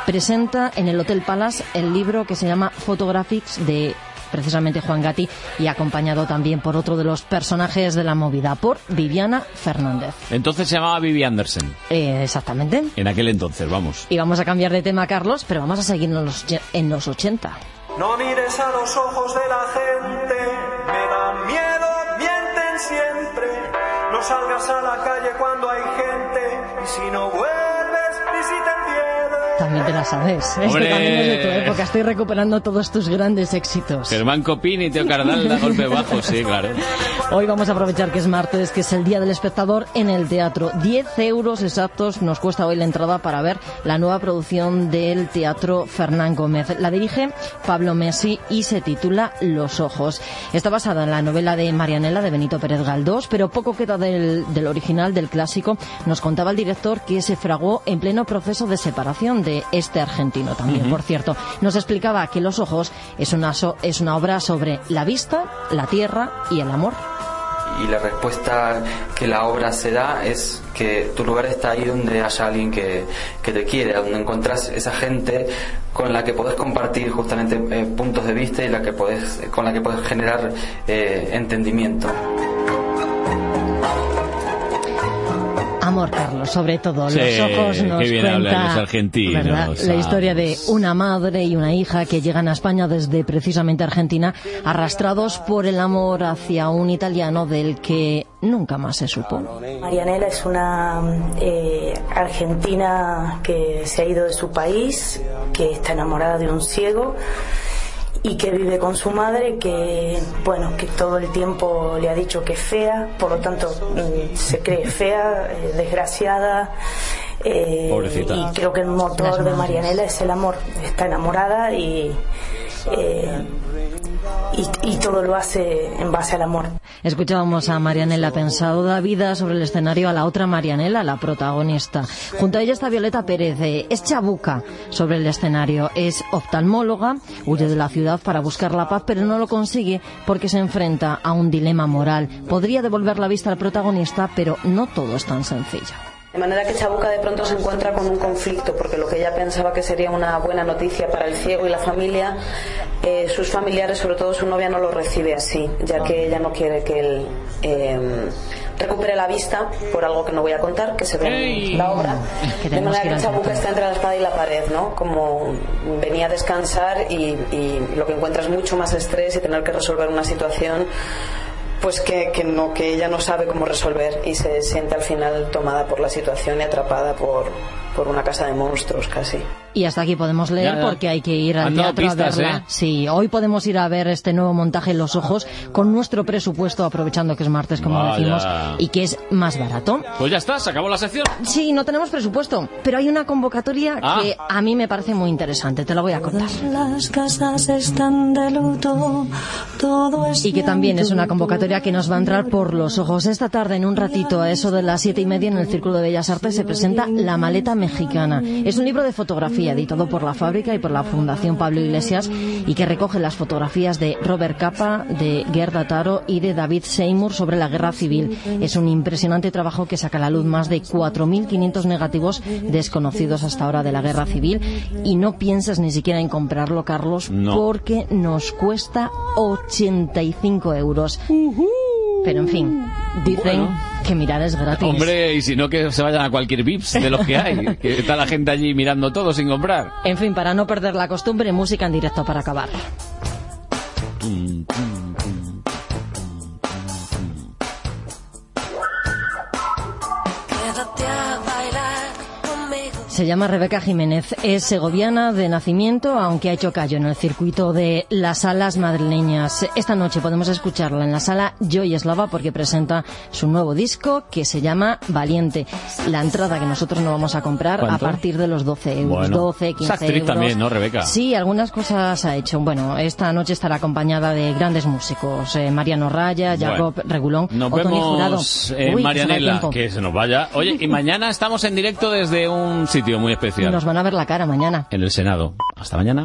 presenta en el Hotel Palace el libro que se llama Photographics de precisamente Juan Gatti y acompañado también por otro de los personajes de la movida, por Viviana Fernández. Entonces se llamaba Vivi Anderson. Eh, exactamente. En aquel entonces, vamos. Y vamos a cambiar de tema, Carlos, pero vamos a seguir en los, en los 80. No mires a los ojos de la gente, me dan miedo, mienten siempre. No salgas a la calle cuando hay gente, y si no vuelves, También te la sabes. Esto ¡Hombre! también es de tu época. Estoy recuperando todos tus grandes éxitos. Germán Copini, Teo Cardal, da golpe bajo, sí, claro. Hoy vamos a aprovechar que es martes, que es el Día del Espectador en el teatro. 10 euros exactos nos cuesta hoy la entrada para ver la nueva producción del Teatro Fernán Gómez. La dirige Pablo Messi y se titula Los Ojos. Está basada en la novela de Marianela de Benito Pérez Galdós, pero poco queda del, del original, del clásico. Nos contaba el director que se fragó en pleno proceso de separación de este argentino también, Ujú. por cierto. Nos explicaba que Los Ojos es una, so- es una obra sobre la vista, la tierra y el amor. y la respuesta que la obra se da es que tu lugar está ahí donde haya alguien que, que te quiere, donde encontrás esa gente con la que podés compartir justamente eh, puntos de vista y la que podés, con la que podés generar eh, entendimiento. Amor, Carlos, sobre todo. Sí, los ojos nos qué bien cuenta los argentinos, ¿verdad? la historia de una madre y una hija que llegan a España desde precisamente Argentina, arrastrados por el amor hacia un italiano del que nunca más se supo. Marianela es una eh, argentina que se ha ido de su país, que está enamorada de un ciego y que vive con su madre que bueno que todo el tiempo le ha dicho que es fea por lo tanto mm, se cree fea eh, desgraciada eh, Pobrecita. y creo que el motor de. Marianela es el amor está enamorada y eh, y, todo lo hace en base al amor Escuchábamos a Marianela Pensado da vida sobre el escenario a la otra Marianela, la protagonista. Junto a ella está Violeta Pérez, eh, es chabuca sobre el escenario, es oftalmóloga, huye de la ciudad para buscar la paz, pero no lo consigue porque se enfrenta a un dilema moral. Podría devolver la vista al protagonista, pero no todo es tan sencillo. De manera que Chabuca de pronto se encuentra con un conflicto, porque lo que ella pensaba que sería una buena noticia para el ciego y la familia, eh, sus familiares, sobre todo su novia, no lo recibe así, ya que ella no quiere que él eh, recupere la vista por algo que no voy a contar, que se ve en la obra. De manera que Chabuca está entre la espada y la pared, ¿no? Como venía a descansar y, y lo que encuentra es mucho más estrés y tener que resolver una situación pues que, que no que ella no sabe cómo resolver y se siente al final tomada por la situación y atrapada por, por una casa de monstruos casi. Y hasta aquí podemos leer Ya, ya. porque hay que ir al teatro pistas, a verla. ¿eh? Sí, hoy podemos ir a ver este nuevo montaje Los Ojos con nuestro presupuesto, aprovechando que es martes, como Vaya. decimos, y que es más barato. Pues ya está, se acabó la sección. Sí, no tenemos presupuesto, pero hay una convocatoria Ah. que a mí me parece muy interesante. Te la voy a contar. Las casas están de luto, todo es Y que también es una convocatoria que nos va a entrar por los ojos. Esta tarde, en un ratito, a eso de las siete y media, en el Círculo de Bellas Artes, se presenta La Maleta Mexicana. Es un libro de fotografía editado por la fábrica y por la Fundación Pablo Iglesias y que recoge las fotografías de Robert Capa, de Gerda Taro y de David Seymour sobre la guerra civil. Es un impresionante trabajo que saca a la luz más de 4.500 negativos desconocidos hasta ahora de la guerra civil y no piensas ni siquiera en comprarlo, Carlos, No. porque nos cuesta 85 euros. Pero en fin, dicen Bueno. que mirar es gratis. Hombre, y si no, que se vayan a cualquier VIPs de los que hay. que está la gente allí mirando todo sin comprar. En fin, para no perder la costumbre, música en directo para acabar. Se llama Rebeca Jiménez, es segoviana de nacimiento, aunque ha hecho callo en el circuito de las salas madrileñas. Esta noche podemos escucharla en la sala Joy Eslava porque presenta su nuevo disco que se llama Valiente. La entrada que nosotros no vamos a comprar ¿Cuánto? a partir de los 12 euros, Bueno. 12, 15 Es actriz euros. también, ¿no, Rebeca? Sí, algunas cosas ha hecho. Bueno, esta noche estará acompañada de grandes músicos, eh, Mariano Raya, Jacob Bueno. Regulón Nos o Tony Jurado. vemos, eh, Uy, que se Marianela, que se nos vaya. Oye, y mañana estamos en directo desde un sitio muy especial. Nos van a ver la cara mañana. En el Senado. Hasta mañana.